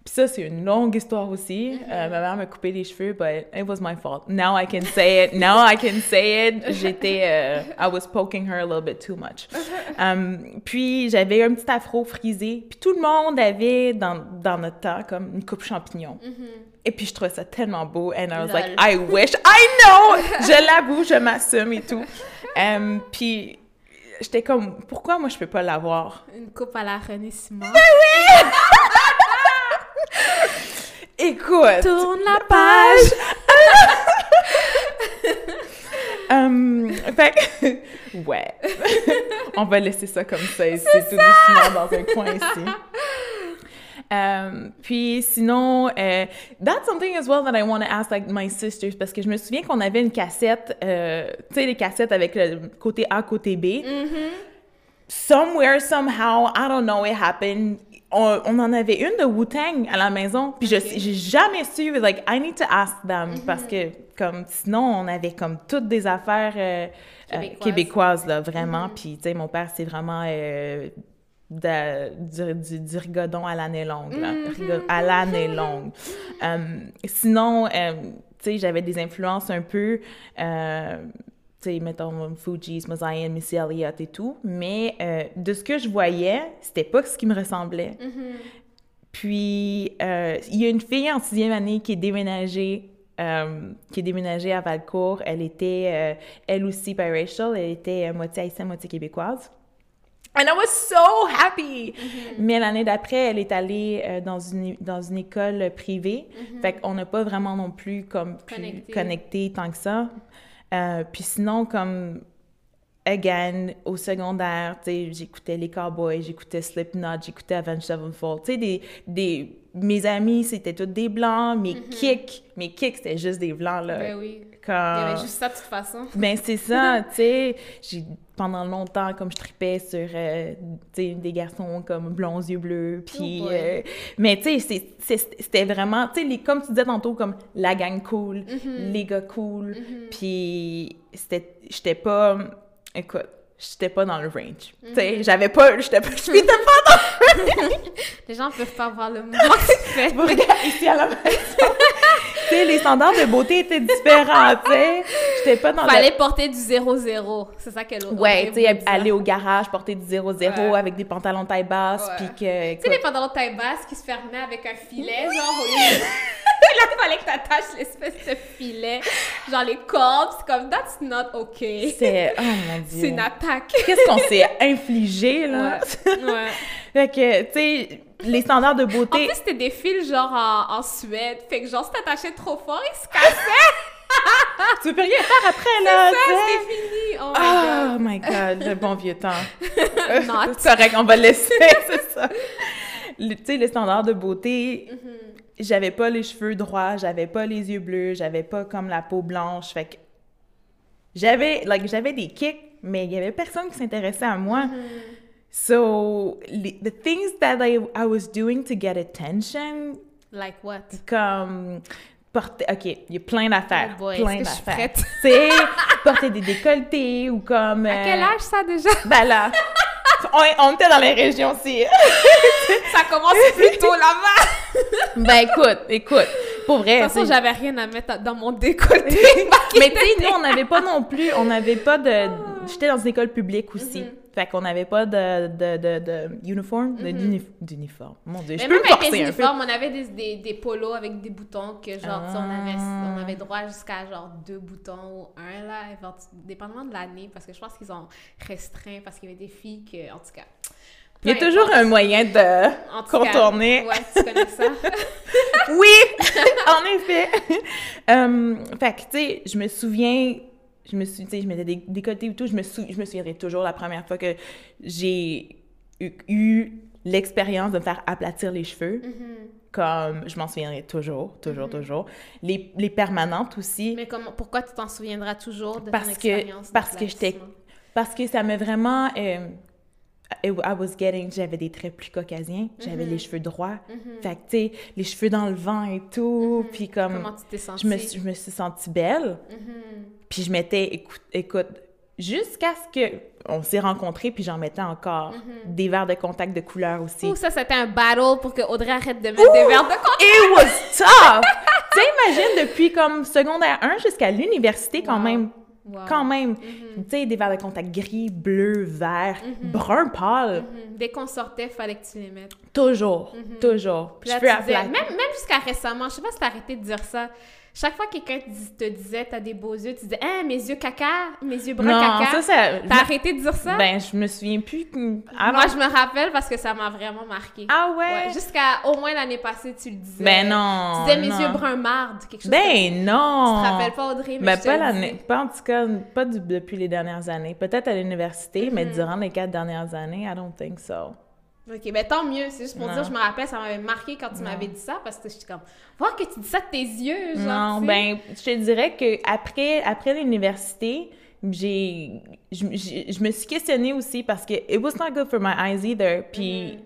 Puis ça, c'est une longue histoire aussi. Euh, ma mère m'a coupé les cheveux, but it was my fault. Now I can say it. Now I can say it. J'étais... euh, I was poking her a little bit too much. [LAUGHS] Um, puis j'avais un petit afro frisé. Puis tout le monde avait, dans, dans notre temps, comme une coupe champignon. Et puis je trouvais ça tellement beau. And I was like, Lol. I wish, I know! Je [LAUGHS] l'avoue, je m'assume et tout. Um, puis j'étais comme, pourquoi moi je peux pas l'avoir? Une coupe à la René Simard. [LAUGHS] [LAUGHS] Écoute! Tourne la page! [LAUGHS] Um, fait que, [LAUGHS] ouais. On va laisser ça comme ça ici, tout doucement dans un coin ici. Um, puis sinon, euh, that's something as well that I want to ask like my sisters parce que je me souviens qu'on avait une cassette, euh, tu sais les cassettes avec le côté A, côté B. Somewhere, somehow, I don't know, it happened. On, on en avait une de Wu-Tang à la maison, puis je j'ai jamais su, like, I need to ask them, parce que, comme, sinon, on avait comme toutes des affaires euh, euh, Québécoises. là, vraiment, puis, tu sais, mon père, c'est vraiment euh, de- du, du, du rigodon à l'année longue, là, Rigo- à l'année longue. Um, [LAUGHS] sinon, tu sais, j'avais des influences un peu... euh, sais, mettons, Fugees, Mosaïen, Missy Elliott et tout. Mais euh, de ce que je voyais, c'était pas ce qui me ressemblait. Puis, euh, il y a une fille en sixième année qui est déménagée, euh, qui est déménagée à Valcourt. Elle était, elle aussi, biracial. Elle était moitié haïtienne, moitié québécoise. And I was so happy! Mais l'année d'après, elle est allée euh, dans, une, dans une école privée. Fait qu'on n'a pas vraiment non plus comme pu Connecté. connecter tant que ça. Euh, puis sinon, comme, again, au secondaire, tu sais, j'écoutais les Cowboys, j'écoutais Slipknot, j'écoutais Avenged Sevenfold. Tu sais, des, des, mes amis, c'était tous des blancs. Mes kicks, mes kicks, c'était juste des blancs, là. Ben oui. Il y avait juste ça de toute façon. Ben, c'est ça, [LAUGHS] tu sais. J'ai pendant longtemps, comme je tripais sur, euh, des garçons comme blonds, yeux bleus, puis... Oh euh, mais, tu sais, c'était vraiment, tu sais, les- comme tu disais tantôt, comme la gang cool, Mm-hmm. les gars cool, puis c'était... J'étais pas... Écoute, j'étais pas dans le range. Tu Mm-hmm. sais, j'avais pas... J'étais pas... Je suis pas dans [LAUGHS] Les gens peuvent pas voir le mouvement que tu fais. vous regardez ici à la maison. [LAUGHS] sais, les standards de beauté étaient différents, tu sais. J'étais pas dans le... Fallait porter du 0-0. C'est ça qu'elle Ouais, tu sais, aller au garage, porter du 0-0 Ouais. avec des pantalons taille basse, puis que... Tu sais, les pantalons taille basse qui se fermaient avec un filet, genre, au lieu de... Là, il fallait que t'attaches l'espèce de filet, genre les cordes, c'est comme, that's not okay. C'est... Oh mon [LAUGHS] Dieu. C'est une attaque. Qu'est-ce qu'on s'est infligé, là? Ouais. [LAUGHS] ouais. fait que, tu sais, les standards de En beauté... plus, c'était des fils, genre, en, en Suède. Fait que, genre, si t'attachais trop fort, ils se cassaient. [LAUGHS] Tu peux rien faire après, là, c'était fini. Oh my Oh my God, le bon vieux temps. [LAUGHS] Not. c'est correct, on va le laisser, [LAUGHS] c'est ça. Le- Tu sais, les standards de beauté, j'avais pas les cheveux droits, j'avais pas les yeux bleus, j'avais pas comme la peau blanche, fait que j'avais, like, j'avais des kicks, mais il y avait personne qui s'intéressait à moi. So, les- the things that I, I was doing to get attention. Like what? comme porter ok il y a plein d'affaires Oh plein d'affaires prête? tu sais porter des décolletés ou comme À quel euh, âge, ça, déjà? ben là on, on était dans les régions aussi [LAUGHS] ça commence plus tôt là-bas. ben écoute écoute pour vrai De toute façon, j'avais rien à mettre dans mon décolleté. [LAUGHS] mais tu sais nous on n'avait pas non plus on n'avait pas de j'étais dans une école publique aussi. Mhm. Fait qu'on n'avait pas de, de, de, de Mhm. d'uni- d'uniforme. Mon Dieu, je Mais peux même le avec les uniformes, on avait des, des, des polos avec des boutons que, genre, on, avait, Ah. on avait droit jusqu'à, genre, deux boutons ou un, là, dépendamment de l'année, parce que je pense qu'ils ont restreint, parce qu'il y avait des filles que, en tout cas... Il y a toujours un moyen de En tout cas, contourner. ouais, tu connais ça. [LAUGHS] Oui, en effet. [LAUGHS] Euh, fait que, tu sais, je me souviens, je me suis, tu sais, je m'étais dé- décolletée et tout, je me, sou- je me souviendrai toujours la première fois que j'ai eu, eu l'expérience de me faire aplatir les cheveux. Mhm. Comme, je m'en souviendrai toujours, toujours, toujours. Les, les permanentes aussi. Mais comment, pourquoi tu t'en souviendras toujours de Parce ton que- expérience parce que j'étais-? Parce que ça m'a vraiment... euh, I was getting... J'avais des traits plus caucasiens, j'avais Mhm. les cheveux droits. Fait que, tu sais, les cheveux dans le vent et tout, puis comme... Comment tu t'es sentie? Je me, suis- je me suis sentie belle. Puis je m'étais... Écoute, écoute jusqu'à ce que... On s'est rencontrés, puis j'en mettais encore. Mhm. Des verres de contact de couleur aussi. Ouh, ça, c'était un battle pour que Audrey arrête de mettre des verres de contact. It was tough! [LAUGHS] tu depuis comme secondaire 1 jusqu'à l'université, quand Wow. même. Wow. Quand même. Mhm. Tu sais, des verres de contact gris, bleu, vert, Mhm. brun pâle. Mhm. Dès qu'on sortait, fallait que tu les mettes. Toujours, Mhm. toujours. Puis là, tu disais- même, même jusqu'à récemment, je sais pas si t'as arrêté de dire ça. Chaque fois que quelqu'un te, dis- te disait t'as des beaux yeux, tu disais hein mes yeux caca, mes yeux bruns Non, caca. ça, ça... T'as arrêté de dire ça? Ben, je me souviens plus. Ah, Moi, je me rappelle parce que ça m'a vraiment marqué. Ah Ouais, ouais? jusqu'à au moins l'année passée, tu le disais. Ben non, Tu disais mes non. yeux bruns marde, quelque chose comme. Ben non! Tu te rappelles pas, Audrey? Mais Ben, pas, l'année, pas en tout cas, pas du- depuis les dernières années. Peut-être à l'université, mais Mhm. durant les quatre dernières années, I don't think so. Ok, ben tant mieux. C'est juste pour Non. dire, je me rappelle, ça m'avait marqué quand tu m'avais dit ça parce que j'étais comme, voir que tu dis ça de tes yeux, genre. Non, tu sais. ben, je te dirais que après, après l'université, j'ai, je, je- je me suis questionnée aussi parce que it was not good for my eyes either. Puis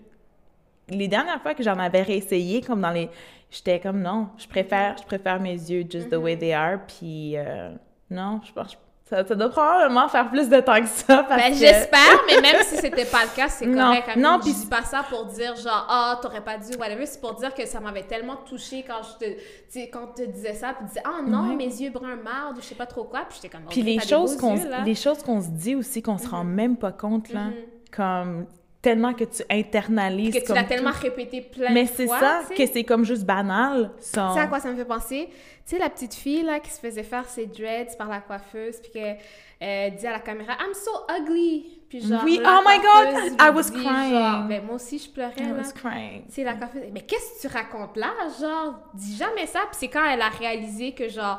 Mhm. les dernières fois que j'en avais réessayé, comme dans les, j'étais comme non, je préfère, je préfère mes yeux just the Mhm. way they are. Puis euh, non, je pense, ça, ça doit probablement faire plus de temps que ça parce Ben, que j'espère, mais même si c'était pas le cas, c'est Non, correct. Non, je puis- dis pas ça pour dire genre, ah, t'aurais pas dû, whatever. C'est pour dire que ça m'avait tellement touchée quand je te, quand te disais ça, puis tu disais, ah non, Ouais. mes yeux bruns marde, ou je sais pas trop quoi, puis j'étais comme, Puis les les choses qu'on se dit aussi qu'on se rend même pas compte, là. Mhm. Comme tellement que tu internalises. que tu l'as tellement répété plein Mais de c'est fois. ça, tu sais. que c'est comme juste banal. son- Tu sais à quoi ça me fait penser? Tu sais, la petite fille là, qui se faisait faire ses dreads par la coiffeuse, puis qu'elle euh, dit à la caméra I'm so ugly. Puis genre, Oui, oh my God, I was dit, crying. genre, ben, moi aussi, je pleurais. I là. was crying. Tu sais, la coiffeuse, mais qu'est-ce que tu racontes là? Genre, dis jamais ça. Puis c'est quand elle a réalisé que, genre,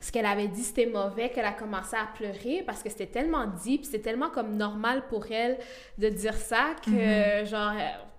ce qu'elle avait dit, c'était mauvais, qu'elle a commencé à pleurer parce que c'était tellement puis c'était tellement comme normal pour elle de dire ça que, Mm-hmm. genre,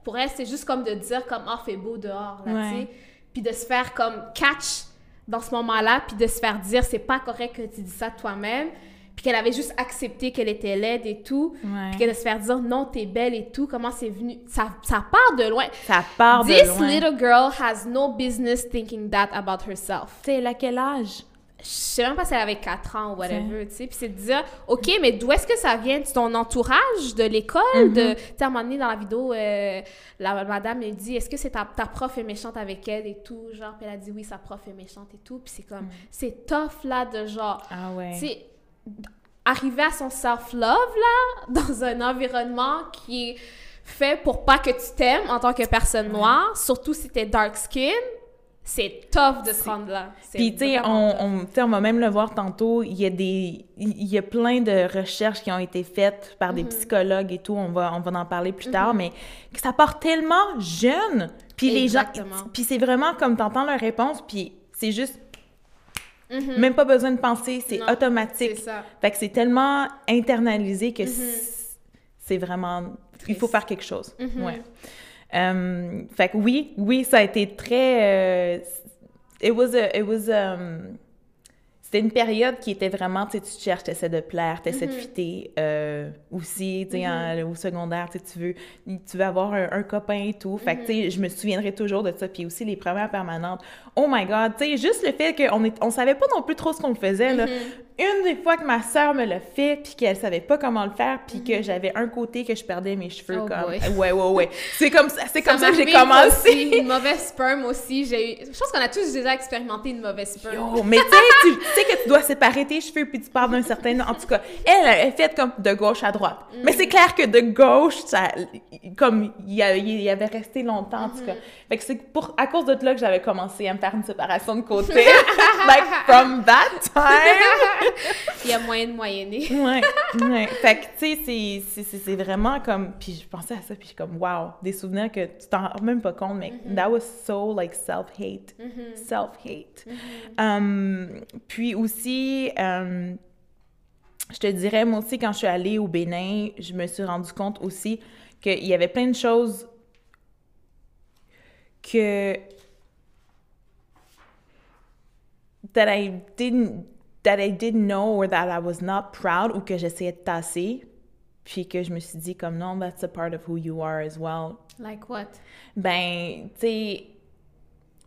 pour elle, c'est juste comme de dire comme, oh, fait beau dehors, là, Ouais. tu sais. Puis de se faire comme catch dans ce moment-là, puis de se faire dire, c'est pas correct que tu dis ça toi-même. Puis qu'elle avait juste accepté qu'elle était laide et tout. Ouais. Puis que de se faire dire, non, t'es belle et tout. Comment c'est venu? Ça, ça part de loin. Ça part de This loin. little girl has no business thinking that about herself. Tu sais, elle a quel âge? Je sais même pas si elle avait 4 ans ou whatever, tu sais. Puis c'est de dire, OK, mais d'où est-ce que ça vient? De ton entourage, de l'école? De... Tu sais, à un moment donné, dans la vidéo, euh, la madame, elle dit, est-ce que c'est ta, ta prof est méchante avec elle et tout? Genre, puis elle a dit, oui, sa prof est méchante et tout. Puis c'est comme, c'est tough, là, de genre... Ah ouais. Tu sais, arriver à son self-love, là, [LAUGHS] dans un environnement qui est fait pour pas que tu t'aimes en tant que personne noire, surtout si t'es dark skin, c'est tough de se rendre là. Puis, tu sais, on, on, on va même le voir tantôt, il y a des... Il y a plein de recherches qui ont été faites par Mhm. des psychologues et tout, on va, on va en parler plus tard, mais que ça part tellement jeune, puis les gens... Exactement. Puis c'est vraiment comme t'entends leur réponse, puis c'est juste... Mhm. Même pas besoin de penser, c'est automatique. C'est ça. Fait que c'est tellement internalisé Mhm. que c'est- vraiment... Il faut faire quelque chose. Mhm. Ouais. Euh, fait que oui, oui, ça a été très... euh, it was a... It was, um, c'était une période qui était vraiment, tu sais, tu te cherches, tu essaies de plaire, tu essaies de Mhm. fitter euh, aussi, tu sais, en- au secondaire, tu sais, tu veux, tu veux avoir un, un copain et tout. Fait que, tu sais, je me souviendrai toujours de ça. Puis aussi, les premières permanentes, oh my God, tu sais, juste le fait qu'on on savait pas non plus trop ce qu'on faisait, là. Une des fois que ma sœur me l'a fait, puis qu'elle savait pas comment le faire, puis que j'avais un côté que je perdais mes cheveux Oh comme... boy. [LAUGHS] Ouais, ouais, ouais. C'est comme ça, c'est comme ça, que j'ai commencé. aussi, une mauvaise sperme aussi. J'ai eu... Je pense qu'on a tous déjà expérimenté une mauvaise sperme. Yo, mais tu sais, tu, sais que tu dois séparer tes cheveux puis tu pars d'un certain... En tout cas, elle, elle est faite comme de gauche à droite. Mais c'est clair que de gauche, ça, comme il y, a- il y avait resté longtemps, en tout cas. Fait que c'est pour, à cause de là que j'avais commencé à me faire une séparation de côté. [LAUGHS] like, from that time. [LAUGHS] Il y a moyen de moyenner. [LAUGHS] Ouais, ouais. Fait que, tu sais, c'est- vraiment comme... Puis je pensais à ça, puis je suis comme, wow, des souvenirs que tu t'en rends même pas compte, mais that was so, like, self-hate. Self-hate. Um, puis aussi, um, je te dirais, moi aussi, quand je suis allée au Bénin, je me suis rendu compte aussi qu'il y avait plein de choses que that I didn't that I didn't know or that I was not proud ou que j'essayais de tasser puis que je me suis dit comme non that's a part of who you are as well Like what? ben tu sais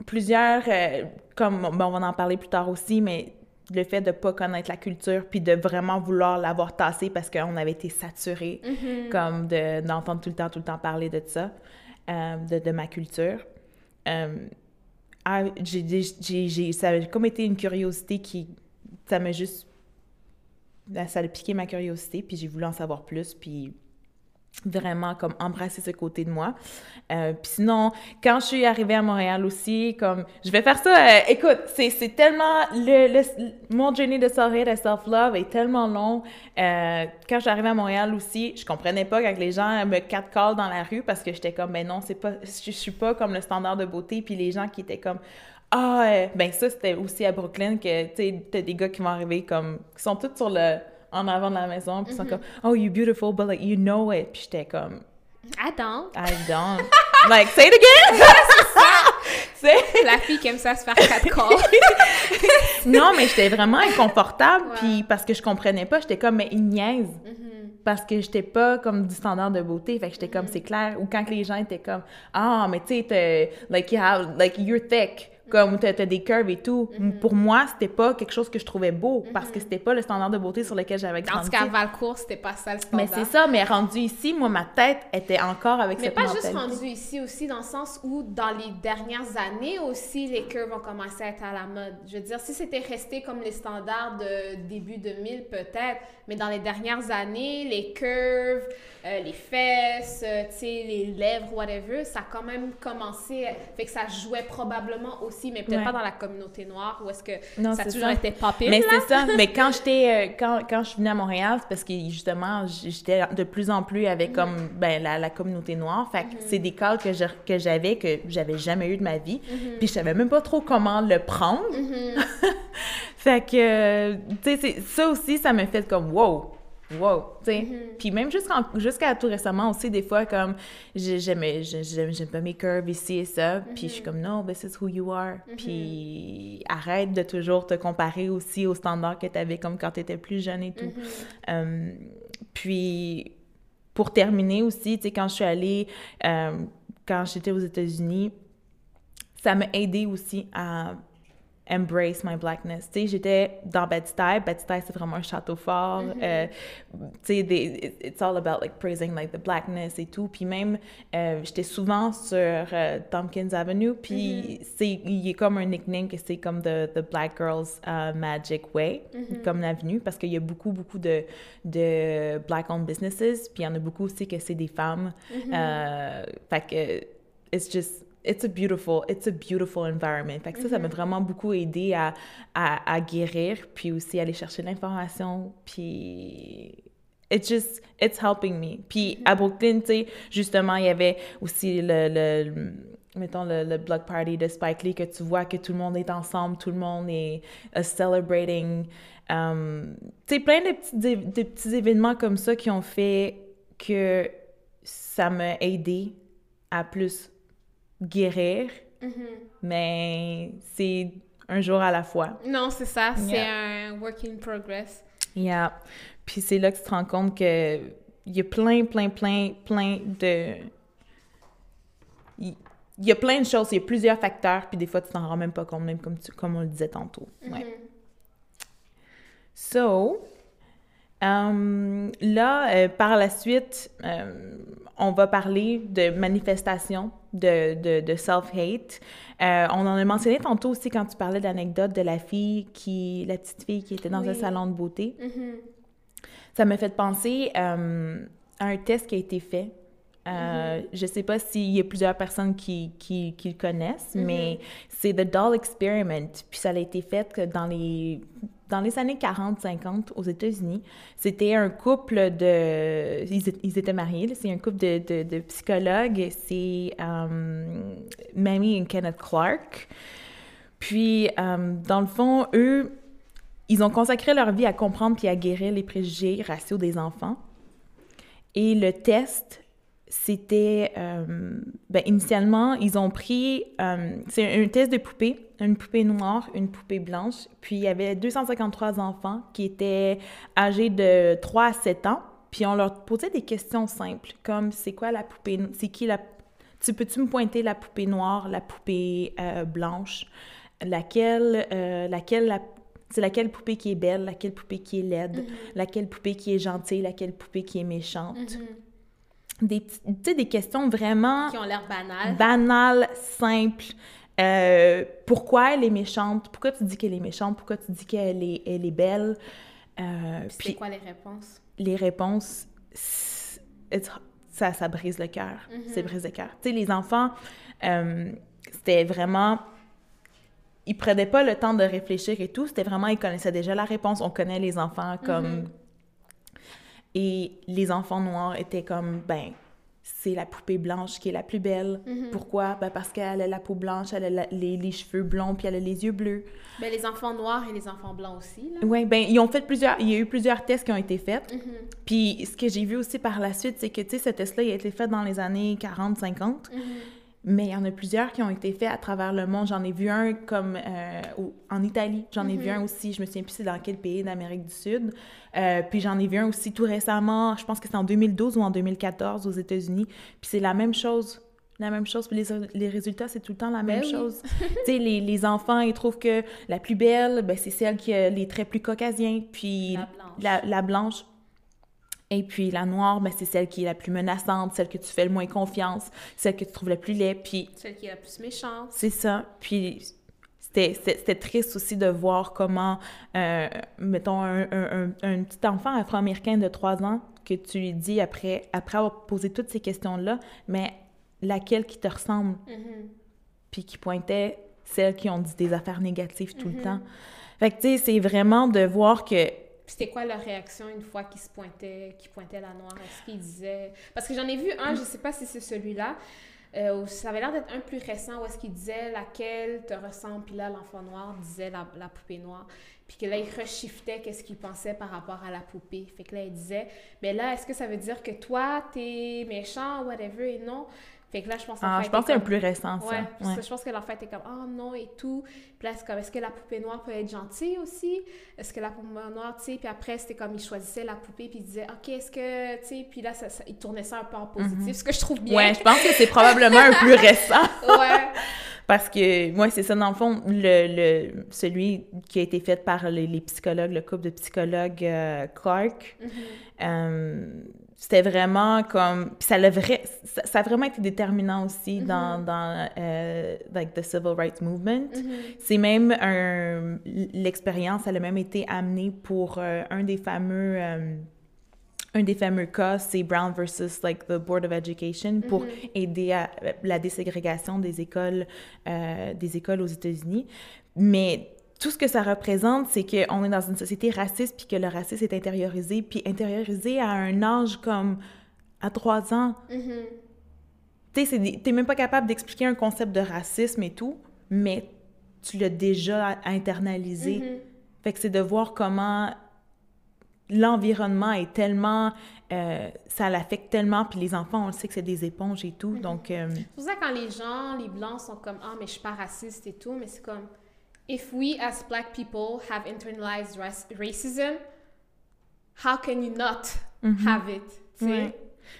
plusieurs euh, comme bon, on va en parler plus tard aussi mais le fait de pas connaître la culture puis de vraiment vouloir l'avoir tassé parce qu'on avait été saturé comme de d'entendre tout le temps tout le temps parler de ça euh, de, de ma culture. Euh, ah, j'ai- ça a comme été une curiosité qui ça m'a juste ça a piqué ma curiosité puis j'ai voulu en savoir plus puis vraiment comme embrasser ce côté de moi. Euh, puis sinon, quand je suis arrivée à Montréal aussi, comme je vais faire ça, euh, écoute, c'est, c'est tellement le, le- mon journey de self-hate et self-love est tellement long. Euh, quand je suis arrivée à Montréal aussi, je comprenais pas quand les gens me catcallent dans la rue parce que j'étais comme ben non, c'est pas je, je suis pas comme le standard de beauté puis les gens qui étaient comme ah euh, ben ça c'était aussi à Brooklyn que tu sais t'as des gars qui vont arriver comme qui sont tous sur le en avant de la maison puis ils sont comme oh you're beautiful but like you know it puis j'étais comme Attends, I don't. [LAUGHS] like, say it again! [LAUGHS] C'est- [LAUGHS] la fille qui aime ça se faire catcall. non, mais j'étais vraiment inconfortable, puis parce que je comprenais pas, j'étais comme, mais il niaise. Mm-hmm. Parce que j'étais pas comme du standard de beauté, fait que j'étais comme, c'est clair. Ou quand les gens étaient comme, ah, mais tu sais, like, you have, like, you're thick. Comme t'as t'as des curves et tout. Mm-hmm. Pour moi, c'était pas quelque chose que je trouvais beau parce que c'était pas le standard de beauté sur lequel j'avais Dans grandi. ce cas, à Valcourt, c'était pas ça le standard. Mais c'est ça, mais rendu ici, moi, ma tête était encore avec Mais cette pas juste rendu ici aussi, dans le sens où dans les dernières années aussi, les curves ont commencé à être à la mode. Je veux dire, si c'était resté comme les standards de début 2000, peut-être, mais dans les dernières années, les curves, euh, les fesses, euh, tu sais, les lèvres, whatever, ça a quand même commencé, fait que ça jouait probablement aussi, mais peut-être Ouais. pas dans la communauté noire, où est-ce que Non, ça a toujours ça. été Mais c'est ça. Mais quand [LAUGHS] j'étais, euh, quand, quand je suis venue à Montréal, c'est parce que justement, j'étais de plus en plus avec comme ben, la, la communauté noire. Fait que c'est des calls que je- que j'avais que j'avais jamais eu de ma vie. Puis je savais même pas trop comment le prendre. [LAUGHS] fait que, euh, tu sais, ça aussi, ça m'a fait comme wow. Wow, tu sais. Puis même jusqu'à tout récemment aussi, des fois, comme, j'aimais, j'aime pas mes curves ici et ça. Puis je suis comme, non, this is who you are. Puis arrête de toujours te comparer aussi aux standards que tu avais comme quand tu étais plus jeune et tout. Euh, puis pour terminer aussi, tu sais, quand je suis allée, euh, quand j'étais aux États-Unis, ça m'a aidé aussi à embrace my blackness. Tu sais, j'étais dans Bed-Stuy. Bed-Stuy, c'est vraiment un château fort. Euh, tu sais, it's all about, like, praising, like, the blackness et tout. Puis même, euh, j'étais souvent sur euh, Tompkins Avenue, puis c'est, il y a comme un nickname que c'est comme the, the Black Girls uh, Magic Way, comme l'avenue, parce qu'il y a beaucoup, beaucoup de, de Black-owned businesses, puis il y en a beaucoup aussi que c'est des femmes. Euh, fait que, it's just it's a beautiful it's a beautiful environment. Fait que ça ça m'a vraiment beaucoup aidé à, à, à guérir puis aussi aller chercher l'information puis it's just it's helping me. Puis à Brooklyn tu sais justement il y avait aussi le, le, mettons le, le block party de Spike Lee que tu vois que tout le monde est ensemble tout le monde est uh, celebrating. Um, tu sais plein de petits de petits événements comme ça qui ont fait que ça m'a aidé à plus guérir, mais c'est un jour à la fois. Non, c'est ça, c'est Yeah. un work in progress. Yeah. Puis c'est là que tu te rends compte que il y a plein, plein, plein, plein de... Il y a plein de choses, il y a plusieurs facteurs, puis des fois, tu t'en rends même pas compte, même comme, tu- comme on le disait tantôt. Ouais. So, Euh, là, euh, par la suite, euh, on va parler de manifestations de, de, de self-hate. on en a mentionné tantôt aussi quand tu parlais d'anecdote de la fille qui, la petite fille qui était dans un salon de beauté. Mhm. Ça m'a fait penser à un test qui a été fait euh, Je sais pas s'il y a plusieurs personnes qui, qui, qui le connaissent, Mhm. mais c'est The Doll Experiment. Puis ça a été fait dans les, dans les années 40-50 aux États-Unis. C'était un couple de... Ils, étaient mariés, c'est un couple de psychologues. C'est euh, Mamie et Kenneth Clark. Puis, euh, dans le fond, eux, ils ont consacré leur vie à comprendre puis à guérir les préjugés raciaux des enfants. Et le test, c'était... euh, ben, initialement, ils ont pris... euh, c'est un test de poupée, une poupée noire, une poupée blanche. Puis il y avait 253 enfants qui étaient âgés de 3 à 7 ans. Puis on leur posait des questions simples, comme c'est quoi la poupée... C'est qui la... Tu peux-tu me pointer la poupée noire, la poupée euh, blanche? Laquelle... laquelle la- c'est laquelle poupée qui est belle, laquelle poupée qui est laide, laquelle poupée qui est gentille, laquelle poupée qui est méchante. Mhm. Des, des questions vraiment Qui ont l'air banales. banales, simples. Euh, pourquoi elle est méchante? Pourquoi tu dis qu'elle est méchante? Pourquoi tu dis qu'elle est, elle est belle? Euh, Puis c'est quoi les réponses? les réponses, c'est- it's- ça, ça brise le cœur. Mhm. Ça brise le cœur. Tu sais, les enfants, euh, c'était vraiment... Ils prenaient pas le temps de réfléchir et tout. C'était vraiment, ils connaissaient déjà la réponse. On connaît les enfants comme... Mhm. Et les enfants noirs étaient comme, ben, c'est la poupée blanche qui est la plus belle. Mhm. Pourquoi? Ben parce qu'elle a la peau blanche, elle a la- les, les cheveux blonds, puis elle a les yeux bleus. Ben, les enfants noirs et les enfants blancs aussi, là. Oui, ben, ils ont fait plusieurs... Il y a eu plusieurs tests qui ont été faits. Mhm. Puis ce que j'ai vu aussi par la suite, c'est que, tu sais, ce test-là, il a été fait dans les années 40-50, Mhm. Mais il y en a plusieurs qui ont été faits à travers le monde. J'en ai vu un comme euh, au- en Italie, j'en ai vu Mhm. un aussi, je me souviens plus c'est dans quel pays d'Amérique du Sud. Euh, puis j'en ai vu un aussi tout récemment, je pense que c'est en 2012 ou en 2014 aux États-Unis. Puis c'est la même chose. La même chose. Puis les, les résultats, c'est tout le temps la même Ben oui. chose. [LAUGHS] tu sais, les, les enfants, ils trouvent que la plus belle, ben, c'est celle qui a les traits plus caucasiens. Puis La blanche. la, la blanche. Et puis la noire, ben, c'est celle qui est la plus menaçante, celle que tu fais le moins confiance, celle que tu trouves la plus laid. Puis Celle qui est la plus méchante. c'est ça. Puis c'était- triste aussi de voir comment, euh, mettons, un, un- un- un petit enfant afro-américain de 3 ans, que tu lui dis après, après avoir posé toutes ces questions-là, mais laquelle qui te ressemble, Mhm. puis qui pointait celles qui ont dit des affaires négatives tout le temps. Fait que, tu sais, c'est vraiment de voir que c'était quoi leur réaction une fois qu'ils se pointaient, qu'ils pointaient la noire? Est-ce qu'ils disaient... Parce que j'en ai vu un, je sais pas si c'est celui-là, euh, ça avait l'air d'être un plus récent, où est-ce qu'il disait laquelle te ressemble, puis là, l'enfant noir disait la, la poupée noire. Puis que là, il reshiftait qu'est-ce qu'il pensait par rapport à la poupée. Fait que là, il disait, mais là, est-ce que ça veut dire que toi, t'es méchant, whatever, et non? Fait que là, je pense Ah, l'enfant je pense que c'est un plus récent, ça. Ouais, Ouais. que je pense que l'enfant était comme oh non et tout. Puis là, c'est comme est-ce que la poupée noire peut être gentille aussi? Est-ce que la poupée noire, tu sais, puis après c'était comme il choisissait la poupée puis il disait OK, est-ce que tu sais, puis là ça, ça- il tournait ça un peu en positif, ce que je trouve bien. Mhm. Ouais, je pense que c'est probablement un plus récent. [LAUGHS] ouais. Parce que, moi, c'est ça, dans le fond, le, le, celui qui a été fait par les, les psychologues, le couple de psychologues euh, Clark, Mhm. euh, c'était vraiment comme... Puis ça, l'a vrai, ça, ça a vraiment été déterminant aussi dans, dans euh, like, the Civil Rights Movement. Mhm. C'est même un... L'expérience, elle a même été amenée pour euh, un des fameux... euh, un des fameux cas, c'est Brown versus like the Board of Education pour Mhm. aider à la déségrégation des écoles, euh, des écoles aux États-Unis. Mais tout ce que ça représente, c'est qu'on est dans une société raciste, puis que le racisme est intériorisé, puis intériorisé à un âge comme à trois ans. Tu sais, c'est des- t'es même pas capable d'expliquer un concept de racisme et tout, mais tu l'as déjà internalisé. Mhm. Fait que c'est de voir comment l'environnement est tellement... euh, ça l'affecte tellement, puis les enfants, on le sait que c'est des éponges et tout, donc... euh, C'est pour ça que quand les gens, les blancs sont comme ah mais je suis pas raciste et tout, mais c'est comme if we as black people have internalized rac- racism, how can you not have it? sais? Ouais.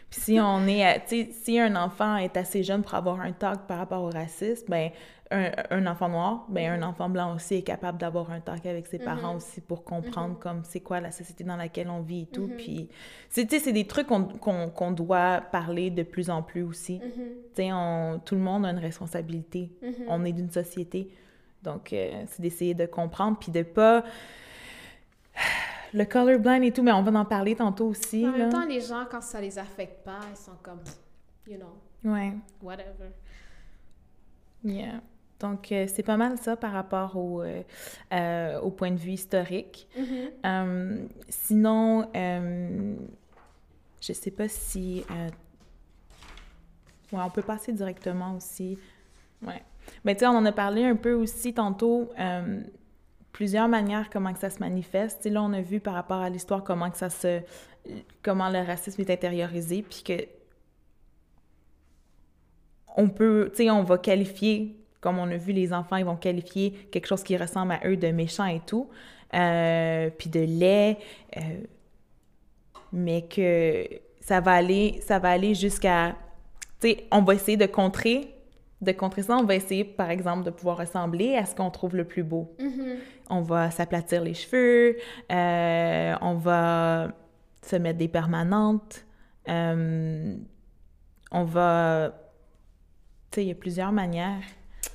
Puis si on est, sais, si un enfant est assez jeune pour avoir un talk par rapport au racisme, ben un, un, enfant noir, ben un enfant blanc aussi est capable d'avoir un talk avec ses parents aussi pour comprendre comme c'est quoi la société dans laquelle on vit et tout. Puis, c'est, c'est des trucs qu'on, qu'on, doit parler de plus en plus aussi. Sais, tout le monde a une responsabilité. On est d'une société. Donc, euh, c'est d'essayer de comprendre puis de pas le colorblind et tout, mais on va en parler tantôt aussi. En même temps, les gens, quand ça les affecte pas, ils sont comme, you know, ouais. whatever. Yeah. Donc, euh, c'est pas mal ça par rapport au, euh, euh, au point de vue historique. Mm-hmm. sinon, je sais pas si... Ouais, on peut passer directement aussi. Ouais. Mais tu sais, on en a parlé un peu aussi tantôt plusieurs manières comment que ça se manifeste. là, on a vu par rapport à l'histoire comment que ça se... comment le racisme est intériorisé, puis que on peut, tu sais, on va qualifier, comme on a vu, les enfants, ils vont qualifier quelque chose qui ressemble à eux de méchant et tout, euh, puis de laid, euh, mais que ça va aller, ça va aller jusqu'à, tu sais, on va essayer de contrer de contrer ça, on va essayer, par exemple, de pouvoir ressembler à ce qu'on trouve le plus beau. Mm-hmm. On va s'aplatir les cheveux, euh, on va se mettre des permanentes, euh, on va... Tu sais, il y a plusieurs manières.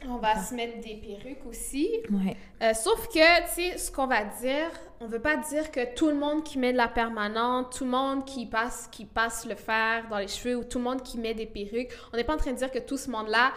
On va se mettre des perruques aussi. Ouais. Euh, sauf que, tu sais, ce qu'on va dire, on veut pas dire que tout le monde qui met de la permanente, tout le monde qui passe, qui passe le fer dans les cheveux ou tout le monde qui met des perruques, on n'est pas en train de dire que tout ce monde-là,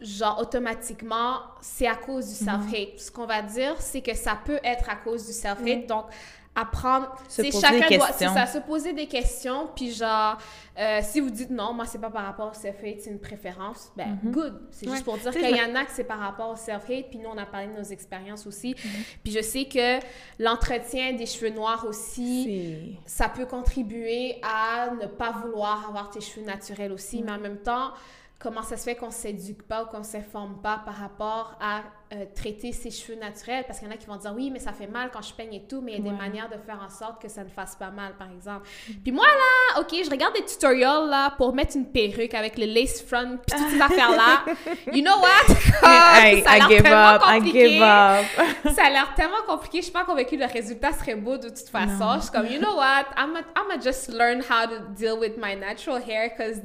genre, automatiquement, c'est à cause du self-hate. Ce qu'on va dire, c'est que ça peut être à cause du self-hate. Donc, apprendre. C'est chacun doit, c'est ça, se poser des questions. Puis genre, euh, si vous dites non, moi c'est pas par rapport au self-hate, c'est une préférence, ben Mhm. good. C'est juste pour dire qu'il y en a que c'est par rapport au self-hate. Puis nous on a parlé de nos expériences aussi. Mhm. Puis je sais que l'entretien des cheveux noirs aussi, ça peut contribuer à ne pas vouloir avoir tes cheveux naturels aussi. Mais en même temps, comment ça se fait qu'on s'éduque pas ou qu'on s'informe pas par rapport à euh, traiter ses cheveux naturels? Parce qu'il y en a qui vont dire oui, mais ça fait mal quand je peigne et tout, mais il y a Ouais. des manières de faire en sorte que ça ne fasse pas mal, par exemple. Puis moi, là, OK, je regarde des tutoriels, là, pour mettre une perruque avec le lace front, puis toutes ces affaires-là. [LAUGHS] You know what? I, [LAUGHS] ça a l'air tellement up, I compliqué. [LAUGHS] Ça a l'air tellement compliqué. Je suis pas convaincue que le résultat serait beau de toute façon. Non. Je suis comme, you know what? I'm gonna just learn how to deal with my natural hair because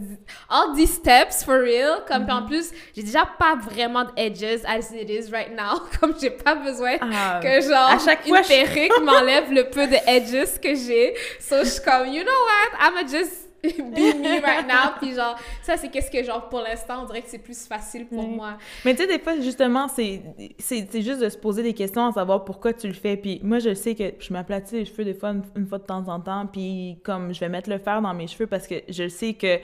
all these steps for real. Comme puis Mm-hmm. en plus, j'ai déjà pas vraiment de edges as it is right now. [LAUGHS] Comme j'ai pas besoin Ah, que genre à chaque une fois, je- perruque m'enlève le peu de edges que j'ai. So je suis comme, you know what? I'm gonna just be me right now. Puis genre, ça c'est qu'est-ce que genre pour l'instant, on dirait que c'est plus facile pour moi. Mais tu sais, des fois, justement, c'est juste de se poser des questions à savoir pourquoi tu le fais. Puis moi, je sais que je m'aplatis les cheveux des fois, une, une fois de temps en temps, puis comme je vais mettre le fer dans mes cheveux parce que je sais que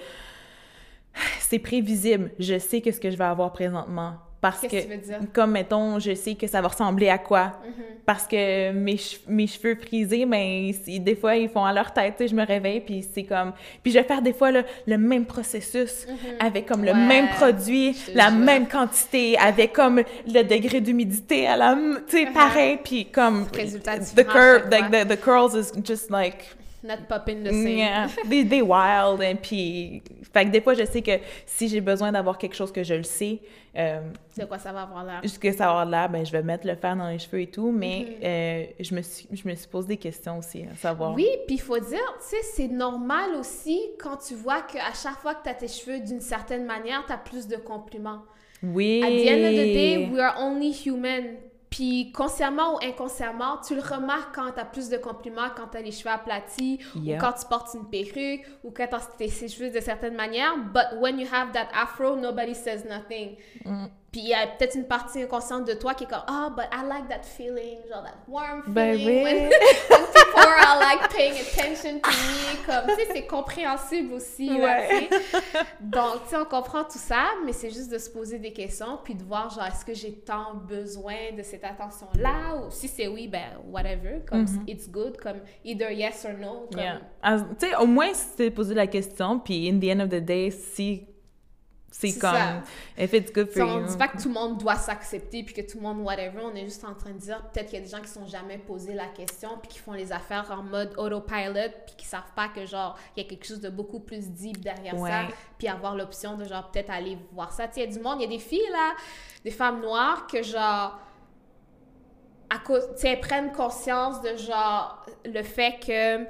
c'est prévisible. Je sais que ce que je vais avoir présentement. Parce que tu veux dire? comme, mettons, je sais que ça va ressembler à quoi. Mhm. Parce que mes, che- mes cheveux frisés, ben, des fois, ils font à leur tête, tu sais, je me réveille, puis c'est comme... Puis je vais faire des fois le, le même processus, avec comme le. Ouais, même produit, la jure. même quantité, avec comme le degré d'humidité à la... Tu sais, Mhm. pareil, puis comme... Résultat the, curve, like, the curls is just like... Not popping the same. Yeah, they, they wild, et puis... Fait que des fois, je sais que si j'ai besoin d'avoir quelque chose que je le sais, euh, De quoi ça va avoir l'air? jusqu'à savoir là, ben, je vais mettre le fer dans les cheveux et tout, mais Mhm. euh, je, me suis, je me suis posé des questions aussi, à savoir. Oui, puis il faut dire, tu sais, c'est normal aussi quand tu vois qu'à chaque fois que tu as tes cheveux d'une certaine manière, tu as plus de compliments. Oui. At the end of the day, we are only human. Puis consciemment ou inconsciemment, tu le remarques quand tu as plus de compliments, quand tu as les cheveux aplatis, Yeah. ou quand tu portes une perruque, ou quand tu as tes cheveux de certaine manière. But when you have that afro, nobody says nothing. Mm. Puis il y a peut-être une partie inconsciente de toi qui est comme Ah, but I like that feeling, genre that warm feeling. Ben oui. When, [LAUGHS] when people are like paying attention to me, comme, tu sais, c'est compréhensible aussi, Ouais. Donc, tu sais, on comprend tout ça, mais c'est juste de se poser des questions, puis de voir, genre, est-ce que j'ai tant besoin de cette attention-là, ou si c'est oui, ben, whatever, comme, it's good, comme, either yes or no, comme. Yeah. Tu sais, au moins, si tu posé la question, puis in the end of the day, si C'est comme, ça. if it's good for you. On dit pas que tout le monde doit s'accepter puis que tout le monde whatever. On est juste en train de dire peut-être qu'il y a des gens qui sont jamais posé la question puis qui font les affaires en mode autopilot puis qui savent pas que genre il y a quelque chose de beaucoup plus deep derrière ça puis avoir l'option de genre peut-être aller voir ça. Tu il y a du monde, il y a des filles là, des femmes noires que genre à cause, elles prennent conscience de genre le fait que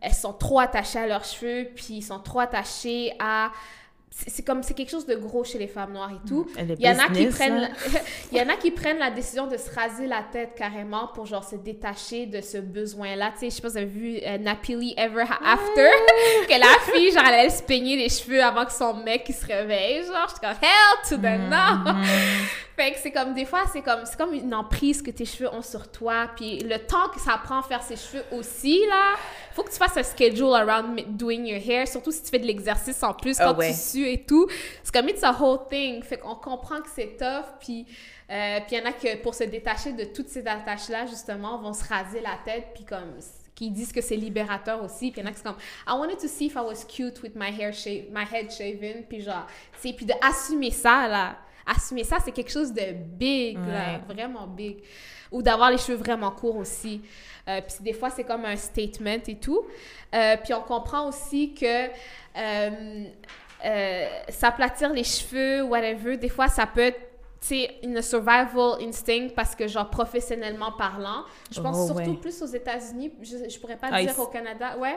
elles sont trop attachées à leurs cheveux puis ils sont trop attachés à c'est comme c'est quelque chose de gros chez les femmes noires et tout. Mm. Il y en a qui prennent [LAUGHS] il y en a qui prennent la décision de se raser la tête carrément pour genre se détacher de ce besoin là, tu sais, je sais pas si vous avez vu euh, Napili Ever After [LAUGHS] que la fille genre elle allait se peigner les cheveux avant que son mec il se réveille, genre je suis comme hell to the no. Fait que c'est comme des fois c'est comme c'est comme une emprise que tes cheveux ont sur toi puis le temps que ça prend à faire ses cheveux aussi là, faut que tu fasses un schedule around doing your hair, surtout si tu fais de l'exercice en plus ah quand tu sues et tout. C'est comme it's a whole thing. Fait qu'on comprend que c'est tough, puis euh, puis il y en a que pour se détacher de toutes ces attaches-là, justement, vont se raser la tête, puis comme qui disent que c'est libérateur aussi. Puis il y en a qui sont comme I wanted to see if I was cute with my hair my head shaven, puis genre, c'est puis de assumer ça là. Assumer ça, c'est quelque chose de big, là, vraiment big. Ou d'avoir les cheveux vraiment courts aussi. Euh, puis des fois, c'est comme un statement et tout. Euh, puis on comprend aussi que euh, euh, s'aplatir les cheveux, whatever, des fois, ça peut être c'est une survival instinct parce que genre professionnellement parlant. Je pense oh, surtout plus aux États-Unis je, je pourrais pas ah, dire au Canada ouais.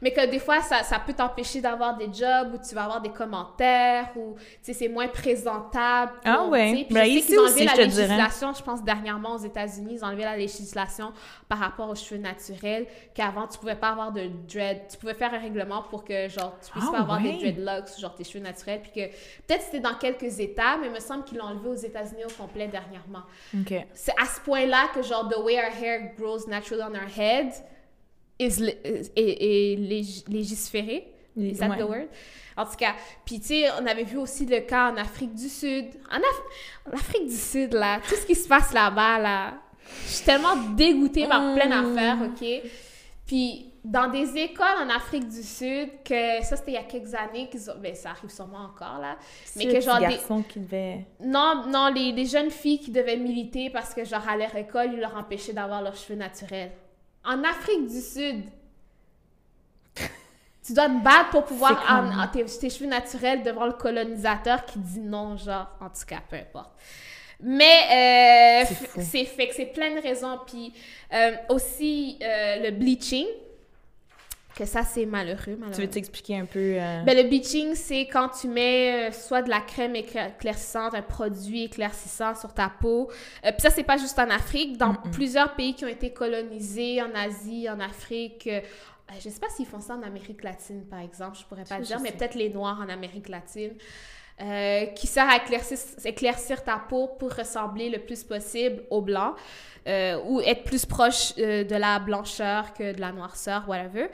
Mais que des fois ça, ça peut t'empêcher d'avoir des jobs où tu vas avoir des commentaires ou tu sais c'est moins présentable ah ouais. ben, je sais qu'ils ont enlevé la législation je pense dernièrement aux États-Unis ils ont enlevé la législation par rapport aux cheveux naturels qu'avant tu pouvais pas avoir de dread tu pouvais faire un règlement pour que genre tu puisses ah pas avoir des dreadlocks genre tes cheveux naturels puis que peut-être c'était dans quelques États mais il me semble qu'ils l'ont enlevé aux États-Unis au complet dernièrement. C'est à ce point-là que, genre, the way our hair grows naturally on our head is, est, légiféré. Is that the word? En tout cas, puis tu sais, on avait vu aussi le cas en Afrique du Sud. En, Afrique du Sud, là, tout ce qui se passe là-bas, là, je suis tellement dégoûtée par plein mm. d'affaires, OK? Puis dans des écoles en Afrique du Sud, que ça c'était il y a quelques années, qu'ils ont, ben, ça arrive sûrement encore là, mais que genre des qui devaient... Non, non, les, les, jeunes filles qui devaient militer parce que genre à leur école, ils leur empêchaient d'avoir leurs cheveux naturels. En Afrique du Sud, tu dois te battre pour pouvoir avoir tes, cheveux naturels devant le colonisateur qui dit non, genre, en tout cas, peu importe. Mais euh, c'est fait que c'est plein de raisons. Puis euh, aussi euh, le bleaching, que ça, c'est malheureux, malheureux. Tu veux t'expliquer un peu? Euh, ben, le bleaching, c'est quand tu mets euh, soit de la crème éclaircissante, un produit éclaircissant sur ta peau. Euh, Puis ça, c'est pas juste en Afrique. Dans plusieurs pays qui ont été colonisés, en Asie, en Afrique, je sais pas s'ils font ça en Amérique latine, par exemple, je pourrais pas le dire, mais peut-être les Noirs en Amérique latine. Qui sert à éclaircir, éclaircir, ta peau pour ressembler le plus possible au blanc ou être plus proche de la blancheur que de la noirceur, whatever.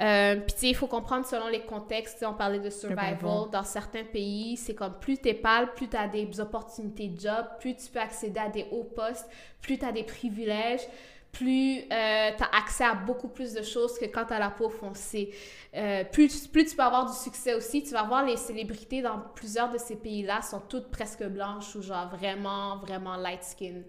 Euh, puis, tu sais, il faut comprendre selon les contextes. On parlait de survival. Dans certains pays, c'est comme plus t'es pâle, plus tu as des opportunités de job, plus tu peux accéder à des hauts postes, plus tu as des privilèges, plus euh, tu as accès à beaucoup plus de choses que quand tu as la peau foncée. Euh, plus, plus tu peux avoir du succès aussi. Tu vas voir les célébrités dans plusieurs de ces pays-là sont toutes presque blanches ou genre vraiment, vraiment light skin.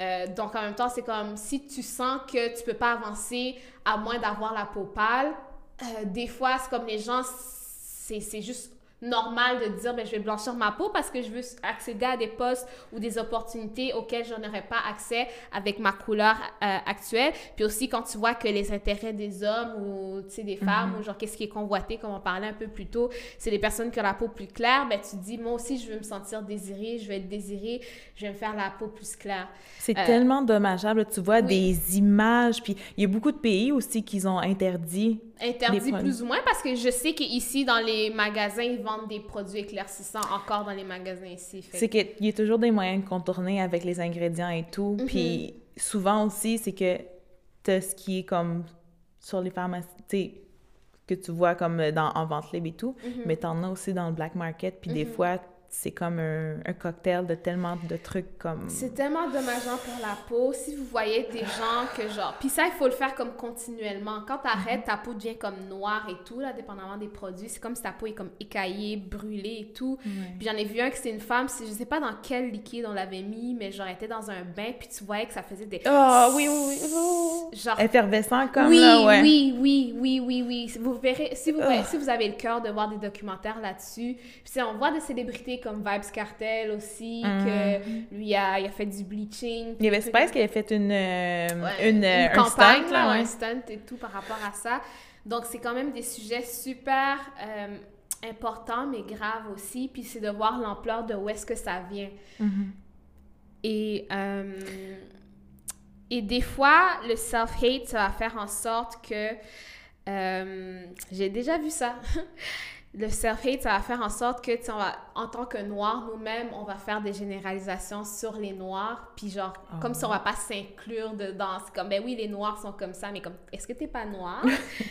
Euh, donc, en même temps, c'est comme si tu sens que tu peux pas avancer à moins d'avoir la peau pâle. Euh, des fois, c'est comme les gens, c'est juste normal de dire ben, je vais blanchir ma peau parce que je veux accéder à des postes ou des opportunités auxquelles je n'aurais pas accès avec ma couleur euh, actuelle. Puis aussi quand tu vois que les intérêts des hommes ou des femmes mhm. ou genre qu'est-ce qui est convoité comme on parlait un peu plus tôt, c'est les personnes qui ont la peau plus claire, ben tu dis moi aussi je veux me sentir désirée, je veux être désirée, je vais me faire la peau plus claire. C'est euh, tellement dommageable, tu vois des images puis il y a beaucoup de pays aussi qui ont interdit Interdit plus ou moins parce que je sais qu'ici, dans les magasins, ils vendent des produits éclaircissants encore dans les magasins ici. C'est qu'il y a toujours des moyens de contourner avec les ingrédients et tout. Mhm. Puis souvent aussi, c'est que tu ce qui est comme sur les pharmacies, que tu vois comme dans, en vente libre et tout, mhm. mais tu en as aussi dans le black market. Puis des mhm. fois, c'est comme un, un cocktail de tellement de trucs comme... C'est tellement dommageant pour la peau. Si vous voyez des gens que genre... Puis ça, il faut le faire comme continuellement. Quand t'arrêtes, ta peau devient comme noire et tout, là, dépendamment des produits. C'est comme si ta peau est comme écaillée, brûlée et tout. Puis j'en ai vu un que c'est une femme, je sais pas dans quel liquide on l'avait mis, mais genre, elle était dans un bain, puis tu voyais que ça faisait des... Oh, oui, oui, oui. Genre... Effervescent comme Oui, là, ouais. oui, oui, oui, oui, oui. Vous verrez, si vous, si vous avez le cœur de voir des documentaires là-dessus, puis on voit des célébrités comme Vibes Cartel aussi, que lui a, il a fait du bleaching. Il y avait Spice qui avait fait une, euh, Ouais, une, euh, un campagne, stunt, là, ouais. un stunt et tout par rapport à ça. Donc, c'est quand même des sujets super euh, importants, mais graves aussi. Puis, c'est de voir l'ampleur de où est-ce que ça vient. Mhm. Et, euh, et des fois, le self-hate, ça va faire en sorte que... euh, J'ai déjà vu ça. [LAUGHS] le self-hate, ça va faire en sorte que, tu en tant que noirs, nous-mêmes, on va faire des généralisations sur les noirs, puis genre, Ah comme si on va pas s'inclure dedans. C'est comme, ben oui, les noirs sont comme ça, mais comme, est-ce que t'es pas noir? [LAUGHS] tu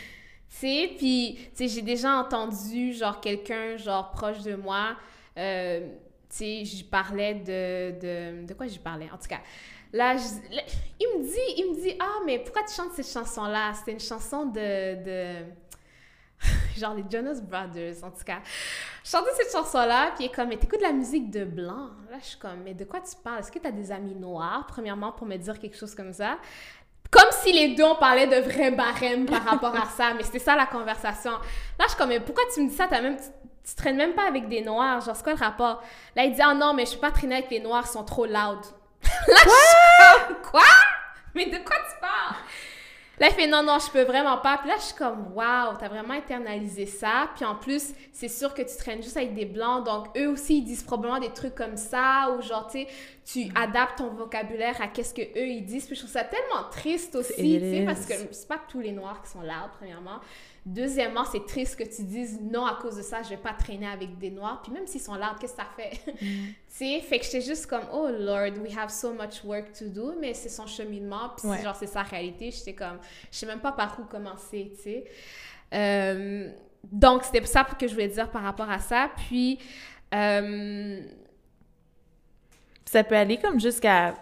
sais, puis, tu sais, j'ai déjà entendu, genre, quelqu'un, genre, proche de moi, euh, tu sais, j'y parlais de, de... De quoi j'y parlais? En tout cas, là, je- là, il me dit, il me dit, ah, mais pourquoi tu chantes cette chanson-là? C'était une chanson de... de... [LAUGHS] genre les Jonas Brothers, en tout cas. Je chantais cette chanson-là, puis il est comme, mais t'écoutes de la musique de blanc. Là, je suis comme, mais de quoi tu parles? Est-ce que t'as des amis noirs, premièrement, pour me dire quelque chose comme ça? Comme si les deux, on parlait de vrais barèmes par rapport à ça, mais c'était ça la conversation. Là, je suis comme, mais pourquoi tu me dis ça? T'as même, tu, tu traînes même pas avec des noirs, genre, c'est quoi le rapport? Là, il dit, ah non, mais je suis pas traîner avec les noirs, ils sont trop loud. [LAUGHS] Là, je suis comme, quoi? Mais de quoi tu parles? Là, il fait non, non, je peux vraiment pas. Puis là, je suis comme, waouh, t'as vraiment internalisé ça. Puis en plus, c'est sûr que tu traînes juste avec des blancs. Donc, eux aussi, ils disent probablement des trucs comme ça. Ou genre, tu sais, tu adaptes ton vocabulaire à qu'est-ce que eux ils disent. Puis je trouve ça tellement triste aussi, tu sais, parce que c'est pas tous les noirs qui sont loud, premièrement. Deuxièmement, c'est triste que tu dises non, à cause de ça, je vais pas traîner avec des noirs. Puis même s'ils sont loud, qu'est-ce que ça fait? Mm. [LAUGHS] tu sais, fait que j'étais juste comme, oh Lord, we have so much work to do, mais c'est son cheminement, puis Ouais. genre, c'est sa réalité. J'étais comme, je sais même pas par où commencer, tu sais. Euh, donc, c'était ça que je voulais dire par rapport à ça. Puis, euh, Ça peut aller comme jusqu'à...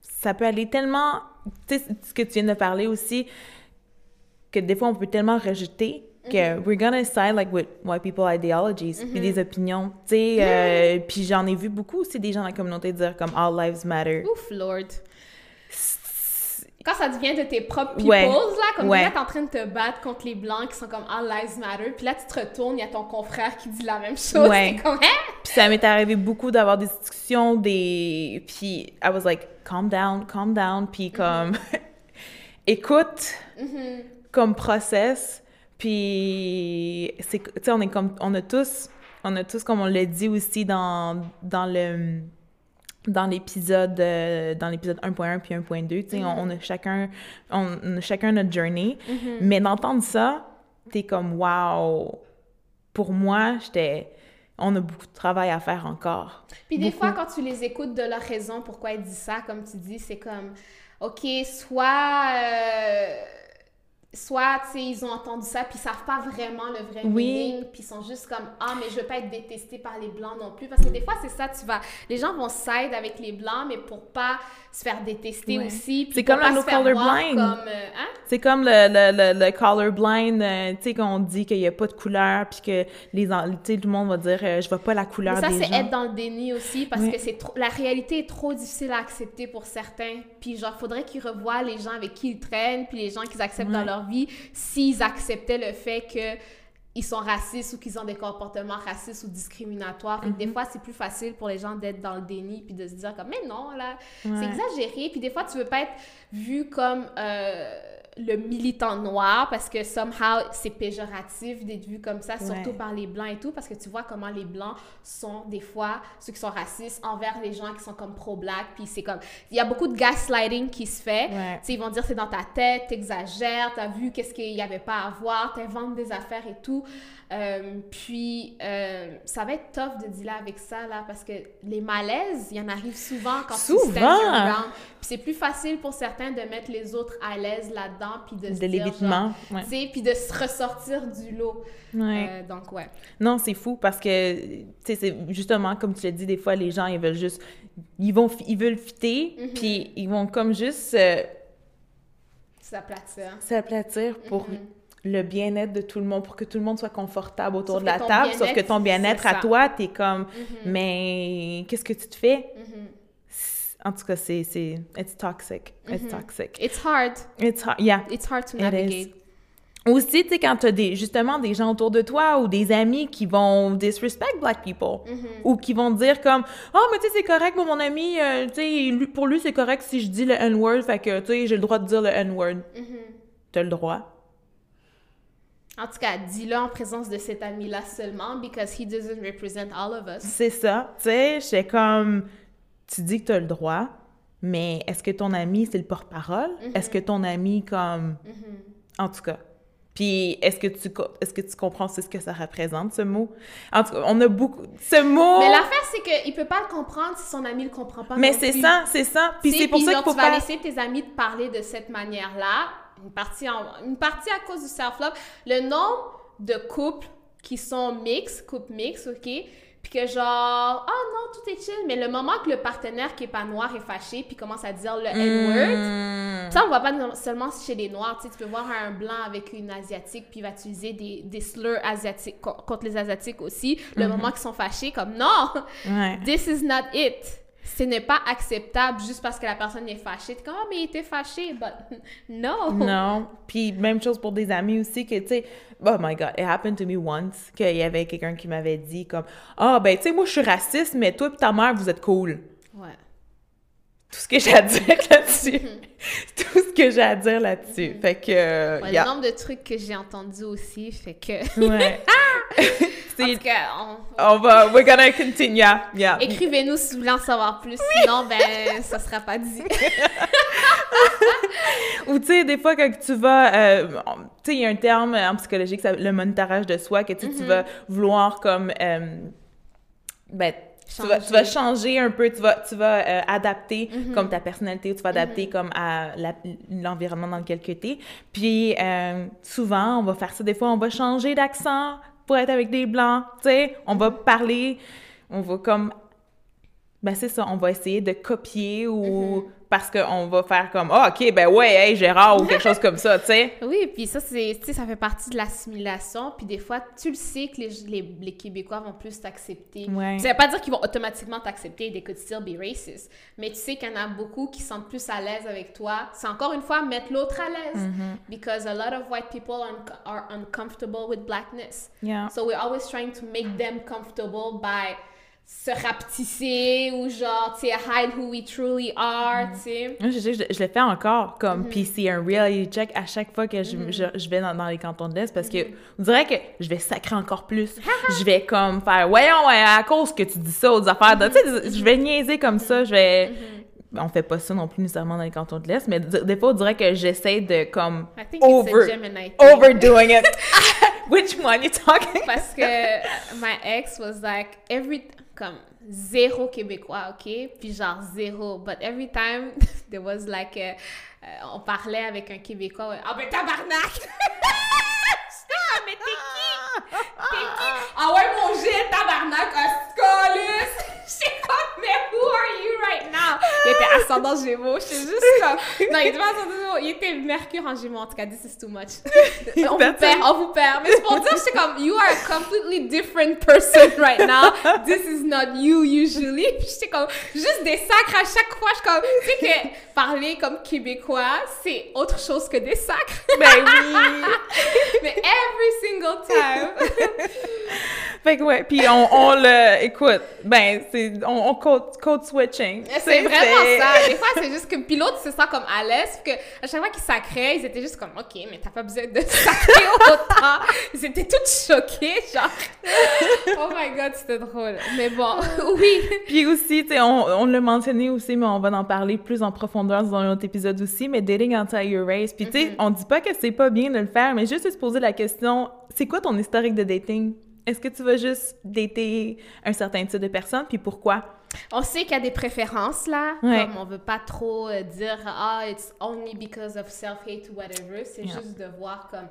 Ça peut aller tellement... Tu sais, ce que tu viens de parler aussi, que des fois, on peut tellement rejeter que we're gonna side like with white people ideologies puis des opinions, tu sais. euh, puis j'en ai vu beaucoup aussi des gens dans la communauté dire comme « All lives matter ouf, Lord. Quand ça devient de tes propres peoples, Ouais. là, comme Ouais. là, t'es en train de te battre contre les blancs qui sont comme All Lives Matter, puis là, tu te retournes, il y a ton confrère qui dit la même chose. Ouais. Comme, hein? Puis ça m'est arrivé beaucoup d'avoir des discussions, des... Puis I was like, calm down, calm down. Puis comme, [LAUGHS] écoute Mhm. Comme process. Puis, c'est, tu sais, on est comme, on a tous, on a tous, comme on l'a dit aussi dans, dans le, dans l'épisode, euh, dans l'épisode 1.1 puis 1.2, tu sais, on, on a chacun, on, on a chacun notre journey. Mais d'entendre ça, t'es comme, wow! Pour moi, j'étais, on a beaucoup de travail à faire encore. Puis des Beaucoup. fois, quand tu les écoutes de leur raison, pourquoi ils disent ça, comme tu dis, c'est comme, OK, soit, euh, soit, tu sais, ils ont entendu ça, puis ils savent pas vraiment le vrai Oui. meaning, puis ils sont juste comme, ah, mais je veux pas être détesté par les Blancs non plus, parce que des fois, c'est ça, tu vas, les gens vont side avec les Blancs, mais pour pas se faire détester Ouais. aussi, C'est comme no comme, euh, hein? C'est comme le, le, le, le colorblind, euh, tu sais, qu'on dit qu'il n'y a pas de couleur, puis que les, tu tout le monde va dire euh, je vois pas la couleur Mais ça, c'est être dans le déni aussi parce Oui. que c'est la réalité est trop difficile à accepter pour certains. Puis, genre, faudrait qu'ils revoient les gens avec qui ils traînent, puis les gens qu'ils acceptent dans Ouais. leur vie, s'ils acceptaient le fait que ils sont racistes ou qu'ils ont des comportements racistes ou discriminatoires. Fait que Mhm. des fois, c'est plus facile pour les gens d'être dans le déni puis de se dire comme, mais non, là, c'est exagéré. Puis des fois, tu veux pas être vu comme euh, le militant noir parce que somehow c'est péjoratif d'être vu comme ça, surtout Ouais. par les blancs et tout, parce que tu vois comment les blancs sont des fois ceux qui sont racistes envers les gens qui sont comme pro-black. Puis c'est comme, il y a beaucoup de gaslighting qui se fait. Ouais. Ils vont dire c'est dans ta tête, t'exagères, t'as vu qu'est-ce qu'il y avait pas à voir, t'inventes des affaires et tout. Euh, puis euh, ça va être tough de dealer avec ça là parce que les malaises, il y en arrive souvent quand tu Souvent! your ground. Puis c'est plus facile pour certains de mettre les autres à l'aise là-dedans puis de se De genre, l'évitement, ouais. tu sais, puis de se ressortir du lot. Ouais. Euh, donc, ouais. Non, c'est fou parce que, tu sais, c'est justement, comme tu l'as dit, des fois, les gens, ils veulent juste, ils vont, ils veulent fitter, Mhm. puis ils vont comme juste euh, Ça platir. s'aplatir pour Mhm. Le bien-être de tout le monde, pour que tout le monde soit confortable autour Sauf de la table, sauf que ton bien-être à toi, t'es comme, Mhm. mais qu'est-ce que tu te fais? Mhm. En tout cas, c'est, c'est, it's toxic, it's Mhm. toxic. It's hard. It's hard, yeah. It's hard to navigate. Aussi, tu sais, quand tu as des, justement des gens autour de toi ou des amis qui vont disrespect black people ou qui vont dire comme « Ah, mais tu sais, c'est correct, moi, mon ami, euh, tu sais, pour lui, c'est correct si je dis le N-word, fait que, tu sais, j'ai le droit de dire le N-word. T'as le droit. En tout cas, dis-le en présence de cet ami-là seulement, because he doesn't represent all of us. C'est ça, tu sais, j'étais comme... Tu dis que t'as le droit, mais est-ce que ton ami, c'est le porte-parole? Est-ce que ton ami, comme... Mhm. En tout cas. Puis, est-ce que tu est-ce que tu comprends c'est ce que ça représente, ce mot? En tout cas, on a beaucoup... Ce mot... Mais l'affaire, c'est qu'il peut pas le comprendre si son ami le comprend pas. Mais c'est ça, c'est ça. Puis Tu c'est pour ça qu'il faut tu vas pas... laisser tes amis te parler de cette manière-là, une partie, en- une partie à cause du self-love. Le nombre de couples qui sont mix, couples mix, OK? Puis que genre, oh non, tout est chill, mais le moment que le partenaire qui est pas noir est fâché puis commence à dire le N-word, Mm. ça, on voit pas seulement chez les Noirs. Tu sais, tu peux voir un Blanc avec une Asiatique, puis il va utiliser des, des slurs asiatiques co- contre les Asiatiques aussi. Le moment qu'ils sont fâchés, comme non, Ouais. this is not it. Ce n'est pas acceptable juste parce que la personne est fâchée. T'es comme, oh, mais il était fâché. But [LAUGHS] no. Non. Puis même chose pour des amis aussi que, tu sais, oh my God, it happened to me once, qu'il y avait quelqu'un qui m'avait dit comme, ah, ben, tu sais, moi, je suis raciste, mais toi et ta mère, vous êtes cool. Ouais. Tout ce que j'ai à dire [LAUGHS] là-dessus. Tout ce que j'ai à dire là-dessus. Fait que, euh, Ouais, yeah. Le nombre de trucs que j'ai entendus aussi fait que. Ouais. [LAUGHS] [LAUGHS] En tout cas, on- on va, we're gonna continue. Yeah. yeah. écrivez-nous si vous voulez en savoir plus. Sinon, ben, [LAUGHS] ça sera pas dit. [LAUGHS] Ou tu sais, des fois, quand tu vas, euh, tu sais, il y a un terme en psychologie, ça- le monitorage de soi, que Mm-hmm. tu vas vouloir comme, euh, ben, tu vas, tu vas Changer. un peu, tu vas, tu vas euh, adapter Mm-hmm. comme ta personnalité, tu vas adapter comme à l'environnement dans lequel tu es. Puis euh, souvent, on va faire ça, des fois, on va changer d'accent pour être avec des blancs, tu sais, on va parler, on va comme ben c'est ça, on va essayer de copier ou parce qu'on va faire comme ah ok ben ouais hey Gérard ou quelque chose comme ça, tu sais. [LAUGHS] Oui, puis ça, c'est, tu sais, ça fait partie de l'assimilation. Puis des fois, tu le sais que les, les, les Québécois vont plus t'accepter. Ouais. Ça veut pas dire qu'ils vont automatiquement t'accepter, they could still be racist. Mais tu sais qu'il y en a beaucoup qui sont plus à l'aise avec toi. C'est encore une fois mettre l'autre à l'aise. Because a lot of white people are, are uncomfortable with blackness. Yeah. So we're always trying to make them comfortable by se rapetisser ou genre, tu sais, hide who we truly are, tu sais. Moi, je, que je, je le fais encore, comme, Mm-hmm. puis c'est un reality check à chaque fois que je, je, je vais dans, dans les cantons de l'Est, parce que on dirait que je vais sacrer encore plus. [LAUGHS] je vais comme faire, voyons, ouais, à cause que tu dis ça aux affaires, de- tu sais, je vais niaiser comme ça, je vais... Mm-hmm. On fait pas ça non plus nécessairement dans les cantons de l'Est, mais des fois, on dirait que j'essaie de, comme, I think it's a over, overdoing it. [LAUGHS] Which one you talking? Parce que my ex was like, every, comme, zéro Québécois, OK? Puis genre zéro. But every time [LAUGHS] there was like, euh, on parlait avec un Québécois, ah ben tabarnak! [LAUGHS] Comme, mais t'es qui? T'es qui? Ah ouais, mon Gilles, tabarnak, un scalus! J'étais comme, mais who are you right now? Il était ascendant Gémeaux, j'étais juste comme... Non, il était pas ascendant Gémeaux, il était Mercure en Gémeaux, en tout cas, this is too much. [LAUGHS] on vous perd, on vous perd. Mais c'est pour dire, j'étais comme, you are a completely different person right now. This is not you usually. Puis j'étais comme, juste des sacres à chaque fois. Je suis comme, tu sais que parler comme québécois, c'est autre chose que des sacres. ben oui! [LAUGHS] Mais every single time. [LAUGHS] Fait que ouais, puis on, on le... Écoute, ben, c'est... On, on code, code switching. C'est vraiment ça. Des [LAUGHS] fois, c'est juste que pilote se sent comme à l'aise. Que à chaque fois qu'ils sacraient, ils étaient juste comme, OK, mais t'as pas besoin de [LAUGHS] sacrer autant. Ils étaient tous choqués, genre. Oh my God, c'était drôle. Mais bon, oui. Puis aussi, tu sais, on, on l'a mentionné aussi, mais on va en parler plus en profondeur dans un autre épisode aussi, mais dating anti your race. Puis tu sais, Mm-hmm. on dit pas que c'est pas bien de le faire, mais juste se poser la question, c'est quoi ton historique de dating? Est-ce que tu vas juste dater un certain type de personne, puis pourquoi? On sait qu'il y a des préférences là, Ouais. comme on veut pas trop euh, dire ah it's only because of self-hate ou whatever, c'est Yeah. juste de voir comme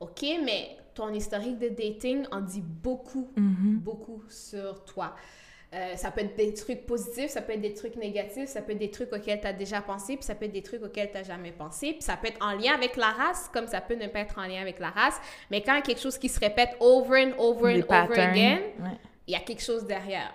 OK, mais ton historique de dating en dit beaucoup Mhm. beaucoup sur toi. Euh, ça peut être des trucs positifs, ça peut être des trucs négatifs, ça peut être des trucs auxquels tu as déjà pensé, puis ça peut être des trucs auxquels tu n'as jamais pensé, puis ça peut être en lien avec la race, comme ça peut ne pas être en lien avec la race. Mais quand il y a quelque chose qui se répète over and over Des and over again, Ouais. il y a quelque chose derrière.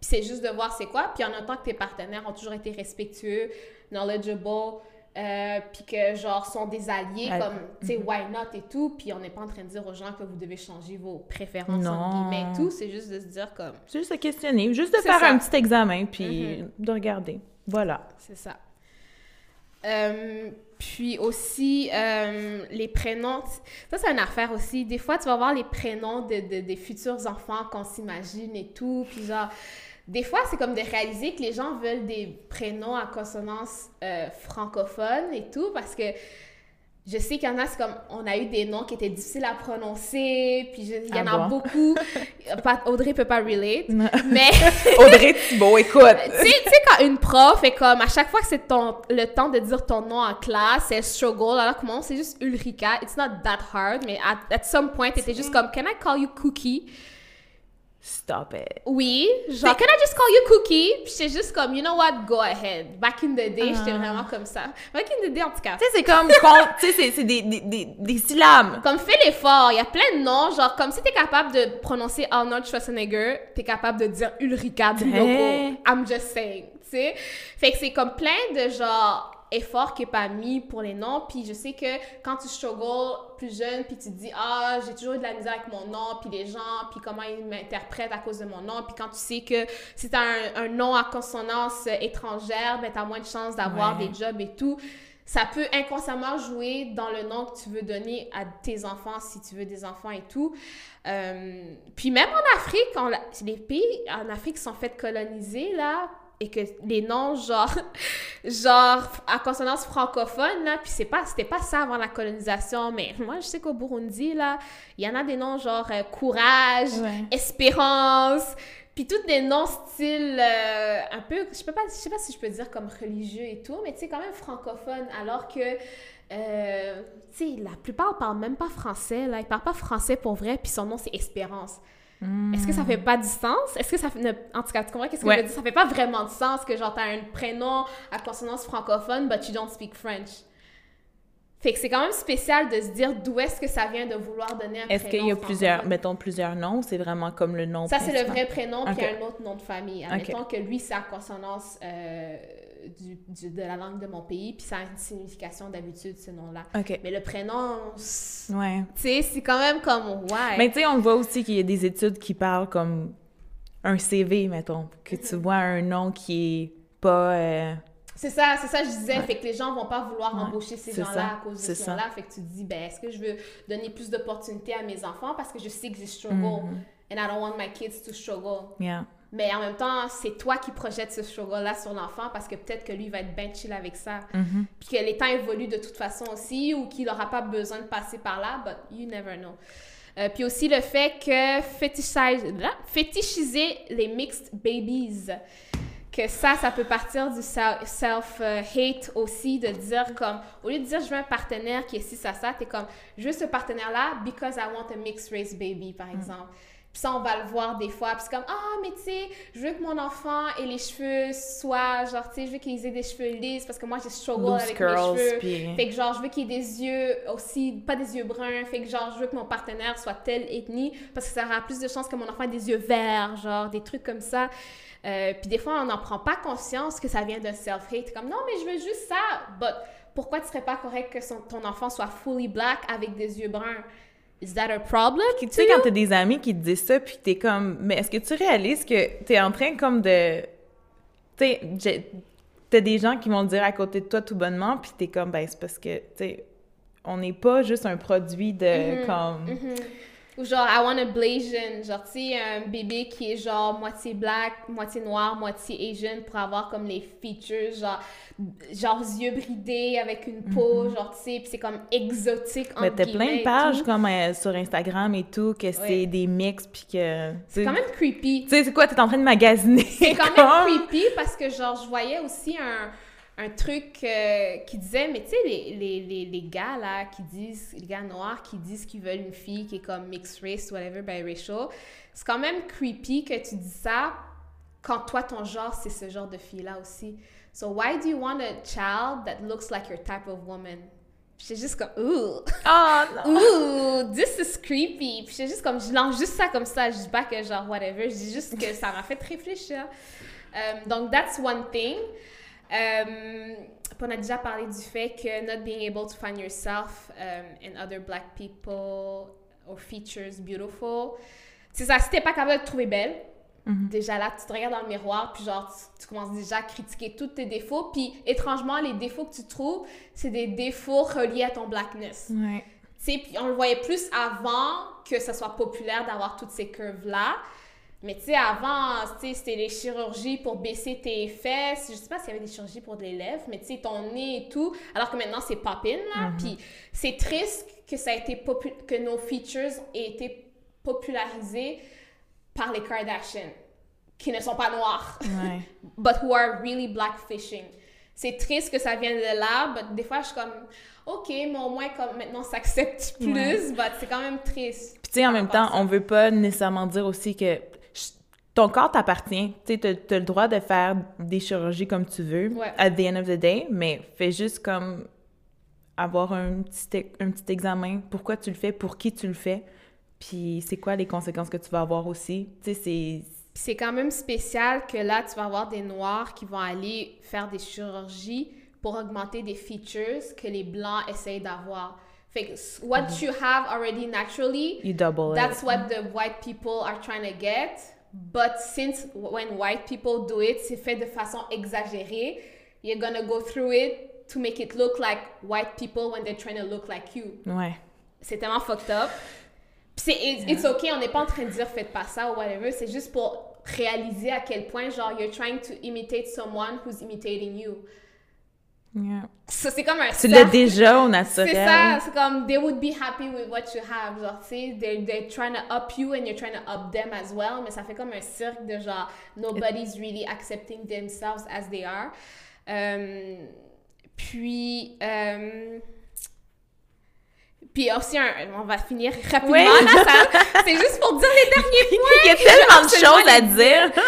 Puis c'est juste de voir c'est quoi, puis en autant que tes partenaires ont toujours été respectueux, knowledgeable, euh, puis que genre sont des alliés comme tu sais why not et tout puis on n'est pas en train de dire aux gens que vous devez changer vos préférences Non. entre guillemets et tout c'est juste de se dire comme C'est juste de questionner, juste de faire ça. un petit examen, puis Mhm. de regarder. Voilà. C'est ça. Euh, puis aussi, euh, les prénoms. Ça, c'est une affaire aussi. Des fois, tu vas voir les prénoms de, de- des futurs enfants qu'on s'imagine et tout. Puis genre, des fois, c'est comme de réaliser que les gens veulent des prénoms à consonance euh, francophone et tout parce que je sais qu'il y en a, c'est comme, on a eu des noms qui étaient difficiles à prononcer, puis je- il y en Ah a bon? beaucoup. [LAUGHS] Audrey peut pas relate, mais [LAUGHS] Audrey Thibault, écoute! tu sais, quand une prof est comme, à chaque fois que c'est ton, le temps de dire ton nom en classe, elle struggle, alors comment c'est juste Ulrika, it's not that hard, mais at, at some point, t'étais juste comme, can I call you Cookie? Stop it. Oui, genre, can I just call you Cookie? Puis j'étais juste comme, you know what, go ahead. Back in the day, j'étais Ah. vraiment comme ça. Back in the day, en tout cas. Tu sais, c'est comme, tu sais, c'est- des, des, des, des syllabes. Comme fais l'effort, il y a plein de noms, genre comme si t'es capable de prononcer Arnold Schwarzenegger, t'es capable de dire Ulrika du logo. I'm just saying, tu sais. Fait que c'est comme plein de genre efforts qui est pas mis pour les noms, puis je sais que quand tu struggles plus jeune, puis tu te dis ah j'ai toujours eu de la misère avec mon nom, puis les gens, puis comment ils m'interprètent à cause de mon nom, puis quand tu sais que si t'as un, un nom à consonance euh, étrangère, ben t'as moins de chances d'avoir Ouais. des jobs et tout ça peut inconsciemment jouer dans le nom que tu veux donner à tes enfants si tu veux des enfants et tout. Euh, puis même en Afrique, on les pays en Afrique sont faits coloniser là et que les noms genre [LAUGHS] genre à consonance francophone là puis c'est pas c'était pas ça avant la colonisation. Mais moi je sais qu'au Burundi là il y en a des noms genre euh, courage Ouais. espérance puis tous des noms style euh, un peu je peux pas je sais pas si je peux dire comme religieux et tout mais tu sais quand même francophone alors que euh, tu sais la plupart parlent même pas français là. Ils parlent pas français pour vrai puis son nom c'est Espérance est-ce que ça fait pas du sens? Est-ce que ça fait... ne- En tout cas, tu comprends qu'est-ce que Ouais. je veux dire? Ça fait pas vraiment de sens que genre t'as un prénom à consonance francophone, but you don't speak French. Fait que c'est quand même spécial de se dire d'où est-ce que ça vient de vouloir donner un Est-ce qu'il y a plusieurs, mettons, plusieurs noms? C'est vraiment comme le nom Ça, c'est le vrai prénom, puis il y a Ok. un autre nom de famille. Admettons que lui, c'est à consonance euh, du, du- de la langue de mon pays, puis ça a une signification d'habitude, ce nom-là. Mais le prénom, c'est- Ouais. tu sais, c'est quand même comme, ouais. Mais tu sais, on voit aussi qu'il y a des études qui parlent comme un CV, mettons, que Mhm. tu vois un nom qui est pas... euh, C'est ça, c'est ça que je disais. Ouais. Fait que les gens vont pas vouloir Ouais, embaucher ces gens-là à cause de ce nom-là. Fait que tu te dis, ben, est-ce que je veux donner plus d'opportunités à mes enfants parce que je sais que j'ai struggle Mhm. and I don't want my kids to struggle? yeah. Mais en même temps, c'est toi qui projettes ce struggle-là sur l'enfant parce que peut-être que lui va être ben chill avec ça. Mhm. Puis que les temps évoluent de toute façon aussi ou qu'il n'aura pas besoin de passer par là, but you never know. Euh, puis aussi le fait que fétichise- là, fétichiser les mixed babies, que ça, ça peut partir du sel- self-hate aussi, de dire comme, au lieu de dire je veux un partenaire qui est ci, ça, ça, t'es comme, je veux ce partenaire-là because I want a mixed race baby, par exemple. Puis ça, on va le voir des fois. Puis c'est comme, ah, mais tu sais, je veux que mon enfant ait les cheveux soient, genre, tu sais, je veux qu'ils aient des cheveux lisses parce que moi, j'ai struggle Loose avec curls, mes cheveux. Fait que genre, je veux qu'il ait des yeux aussi, pas des yeux bruns. Fait que genre, je veux que mon partenaire soit telle ethnie parce que ça aura plus de chances que mon enfant ait des yeux verts, genre, des trucs comme ça. Euh, puis des fois, on n'en prend pas conscience que ça vient d'un self-hate. Comme, non, mais je veux juste ça. But pourquoi tu serais pas correct que son- ton enfant soit fully black avec des yeux bruns? Is that a problem? Tu sais, quand t'as des amis qui te disent ça, puis t'es comme... Mais est-ce que tu réalises que t'es en train comme de... Tu sais, t'as des gens qui vont te dire à côté de toi tout bonnement, puis t'es comme, ben c'est parce que, tu sais, on n'est pas juste un produit de, Mhm, comme... Mhm. Ou genre, I want a Blasian. Genre, tu sais, un bébé qui est genre moitié black, moitié noir, moitié Asian pour avoir comme les features, genre, genre yeux bridés avec une peau, genre, tu sais, puis c'est comme exotique. Mais t'as plein de pages tout. comme euh, sur Instagram et tout, que c'est Ouais. des mix, puis que... C'est quand même creepy. Tu sais, c'est quoi, t'es en train de magasiner? C'est quand [LAUGHS] comme- même creepy parce que, genre, je voyais aussi un, un truc euh, qui disait, mais tu sais, les, les, les, les gars, là, qui disent, les gars noirs qui disent qu'ils veulent une fille qui est comme mixed race, whatever, biracial, c'est quand même creepy que tu dis ça quand toi, ton genre, c'est ce genre de fille-là aussi. So, why do you want a child that looks like your type of woman? Puis j'étais juste comme, ooh! Ah, non! [LAUGHS] Ooh, this is creepy. Puis c'est juste comme, je lance juste ça comme ça. Je dis pas que genre whatever. Je dis juste que ça m'a fait réfléchir. Euh, donc, that's one thing. Euh, on a déjà parlé du fait que not being able to find yourself um, and other black people or features beautiful. C'est ça, si t'es pas capable de te trouver belle, Mhm. déjà là, tu te regardes dans le miroir, puis genre, tu, tu commences déjà à critiquer tous tes défauts. Puis étrangement, les défauts que tu trouves, c'est des défauts reliés à ton blackness. Ouais. Tu sais, puis on le voyait plus avant que ça soit populaire d'avoir toutes ces curves-là. Mais tu sais, avant, c'était les chirurgies pour baisser tes fesses. Je sais pas s'il y avait des chirurgies pour les lèvres, mais tu sais, ton nez et tout. Alors que maintenant, c'est pop-in, là. Puis c'est triste que ça a été que nos features aient été popularisés par les Kardashians, qui ne sont pas noirs Ouais. [LAUGHS] but who are really blackfishing. C'est triste que ça vienne de là, but des fois, je suis comme, OK, mais au moins, comme maintenant, ça s'accepte plus, Ouais. but c'est quand même triste. Puis tu sais, en même temps, on veut pas nécessairement dire aussi que ton corps t'appartient. Tu sais, t'as t'as le droit de faire des chirurgies comme tu veux, Ouais. at the end of the day, mais fais juste comme avoir un petit, un petit examen. Pourquoi tu le fais? Pour qui tu le fais? Puis c'est quoi les conséquences que tu vas avoir aussi? Tu sais, c'est... C'est quand même spécial que là, tu vas avoir des Noirs qui vont aller faire des chirurgies pour augmenter des features que les Blancs essayent d'avoir. Fait que what you have already naturally, You double That's it. what the white people are trying to get. But since when white people do it, c'est fait de façon exagérée, you're gonna go through it to make it look like white people when they're trying to look like you. Ouais. C'est tellement fucked up. Puis c'est it's, it's okay, on n'est pas en train de dire faites pas ça ou whatever, c'est juste pour réaliser à quel point genre you're trying to imitate someone who's imitating you. Yeah. Ça c'est comme un Tu l'as déjà au naturel. C'est ça, c'est comme they would be happy with what you have. Genre, tu sais, they're, they're trying to up you and you're trying to up them as well. Mais ça fait comme un cirque de genre, nobody's really accepting themselves as they are. Euh, puis, euh, puis aussi, un, on va finir rapidement Ouais. là, ça- c'est juste pour dire les derniers points. [LAUGHS] Il y a tellement de choses à dire.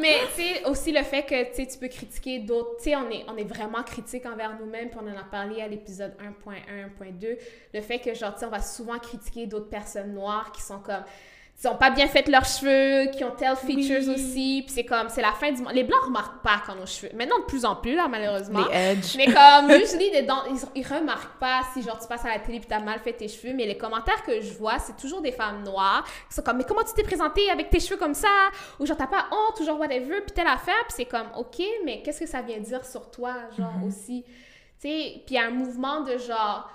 mais tu sais, aussi le fait que tu sais, tu peux critiquer d'autres. Tu sais, on est, on est vraiment critique envers nous-mêmes, puis on en a parlé à l'épisode 1.1, 1.2. Le fait que, genre, tu sais, on va souvent critiquer d'autres personnes noires qui sont comme. Qui ont pas bien fait leurs cheveux, qui ont telles features Oui. aussi, puis c'est comme, c'est la fin du monde. Les blancs remarquent pas quand nos cheveux. Maintenant, de plus en plus, là, malheureusement. Les edges. Mais comme, [LAUGHS] usually, les dents, ils, ils remarquent pas si, genre, tu passes à la télé puis t'as mal fait tes cheveux. Mais les commentaires que je vois, c'est toujours des femmes noires qui sont comme, mais comment tu t'es présentée avec tes cheveux comme ça? Ou genre, t'as pas honte, ou genre, whatever, puis telle affaire. Puis c'est comme, OK, mais qu'est-ce que ça vient dire sur toi, genre, aussi? Tu sais, puis il y a un mouvement de genre,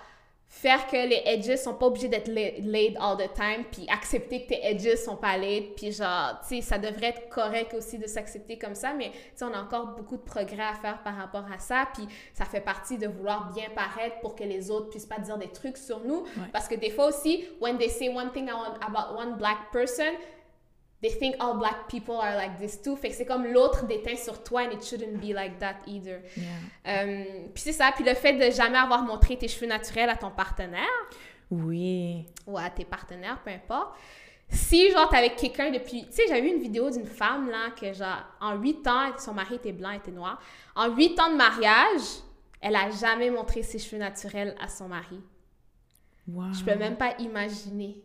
faire que les edges sont pas obligés d'être la- laid all the time, puis accepter que tes edges sont pas laid, puis genre, tu sais, ça devrait être correct aussi de s'accepter comme ça, mais tu sais, on a encore beaucoup de progrès à faire par rapport à ça, puis ça fait partie de vouloir bien paraître pour que les autres puissent pas dire des trucs sur nous, parce que des fois aussi, when they say one thing about one black person, they think all black people are like this too. Fait que c'est comme l'autre déteint sur toi and it shouldn't be like that either. Yeah. Euh, puis c'est ça. Puis le fait de jamais avoir montré tes cheveux naturels à ton partenaire Oui. ou à tes partenaires, peu importe. Si, genre, t'es avec quelqu'un depuis... Tu sais, j'avais vu une vidéo d'une femme, là, que, genre, en 8 ans, son mari était blanc, était noir. En 8 ans de mariage, elle a jamais montré ses cheveux naturels à son mari. Wow. Je peux même pas imaginer.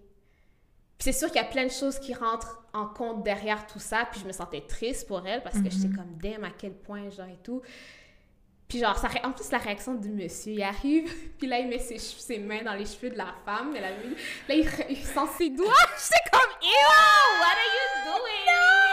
Puis c'est sûr qu'il y a plein de choses qui rentrent en compte derrière tout ça. Puis je me sentais triste pour elle parce que j'étais comme damn à quel point, genre et tout. Puis genre, ça, en plus, la réaction du monsieur, il arrive, [LAUGHS] puis là, il met ses, mains dans les cheveux de la femme. Elle a mis- là, il, sent ses doigts. [LAUGHS] J'étais comme, ew, what are you doing?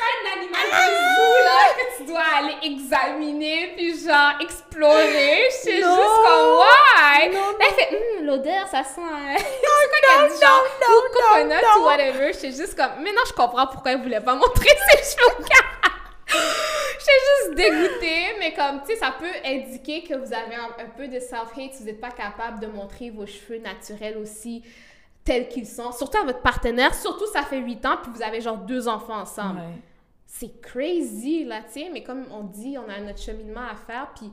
Pas animal de zoo, là, que tu dois aller examiner, puis genre, explorer. Je suis juste comme, why? Non, Là, elle fait, Hum, l'odeur, ça sent... [LAUGHS] c'est quoi qu'elle dit, genre, non, ou coconut non. ou whatever. J'étais juste comme, maintenant, je comprends pourquoi elle voulait pas montrer [LAUGHS] ses cheveux. J'étais juste dégoûtée, mais comme, tu sais, ça peut indiquer que vous avez un, un peu de self-hate si vous n'êtes pas capable de montrer vos cheveux naturels aussi tels qu'ils sont. Surtout à votre partenaire, surtout ça fait 8 ans, puis vous avez genre deux enfants ensemble. Ouais. C'est crazy, là, sais, mais comme on dit, on a notre cheminement à faire, puis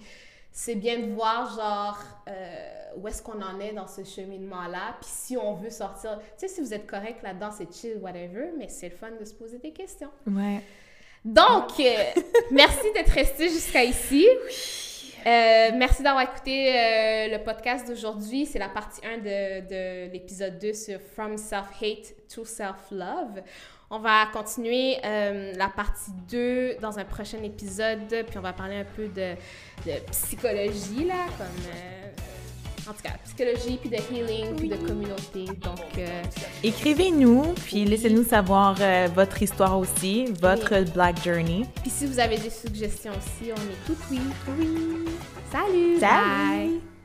c'est bien de voir, genre, euh, où est-ce qu'on en est dans ce cheminement-là, puis si on veut sortir, tu sais, si vous êtes correct là-dedans, c'est chill, whatever, mais c'est le fun de se poser des questions. Ouais. Donc, euh, [LAUGHS] merci d'être resté jusqu'à ici. Euh, merci d'avoir écouté euh, le podcast d'aujourd'hui. C'est la partie 1 de, de l'épisode 2 sur From Self-Hate to Self-Love. On va continuer euh, la partie 2 dans un prochain épisode, puis on va parler un peu de, de psychologie, là, comme... euh, en tout cas, psychologie, puis de healing, puis de communauté. Donc, euh, Écrivez-nous, puis laissez-nous savoir votre histoire aussi, votre Black Journey. puis si vous avez des suggestions aussi, on est tout oui. Oui. Salut! Salut! Bye!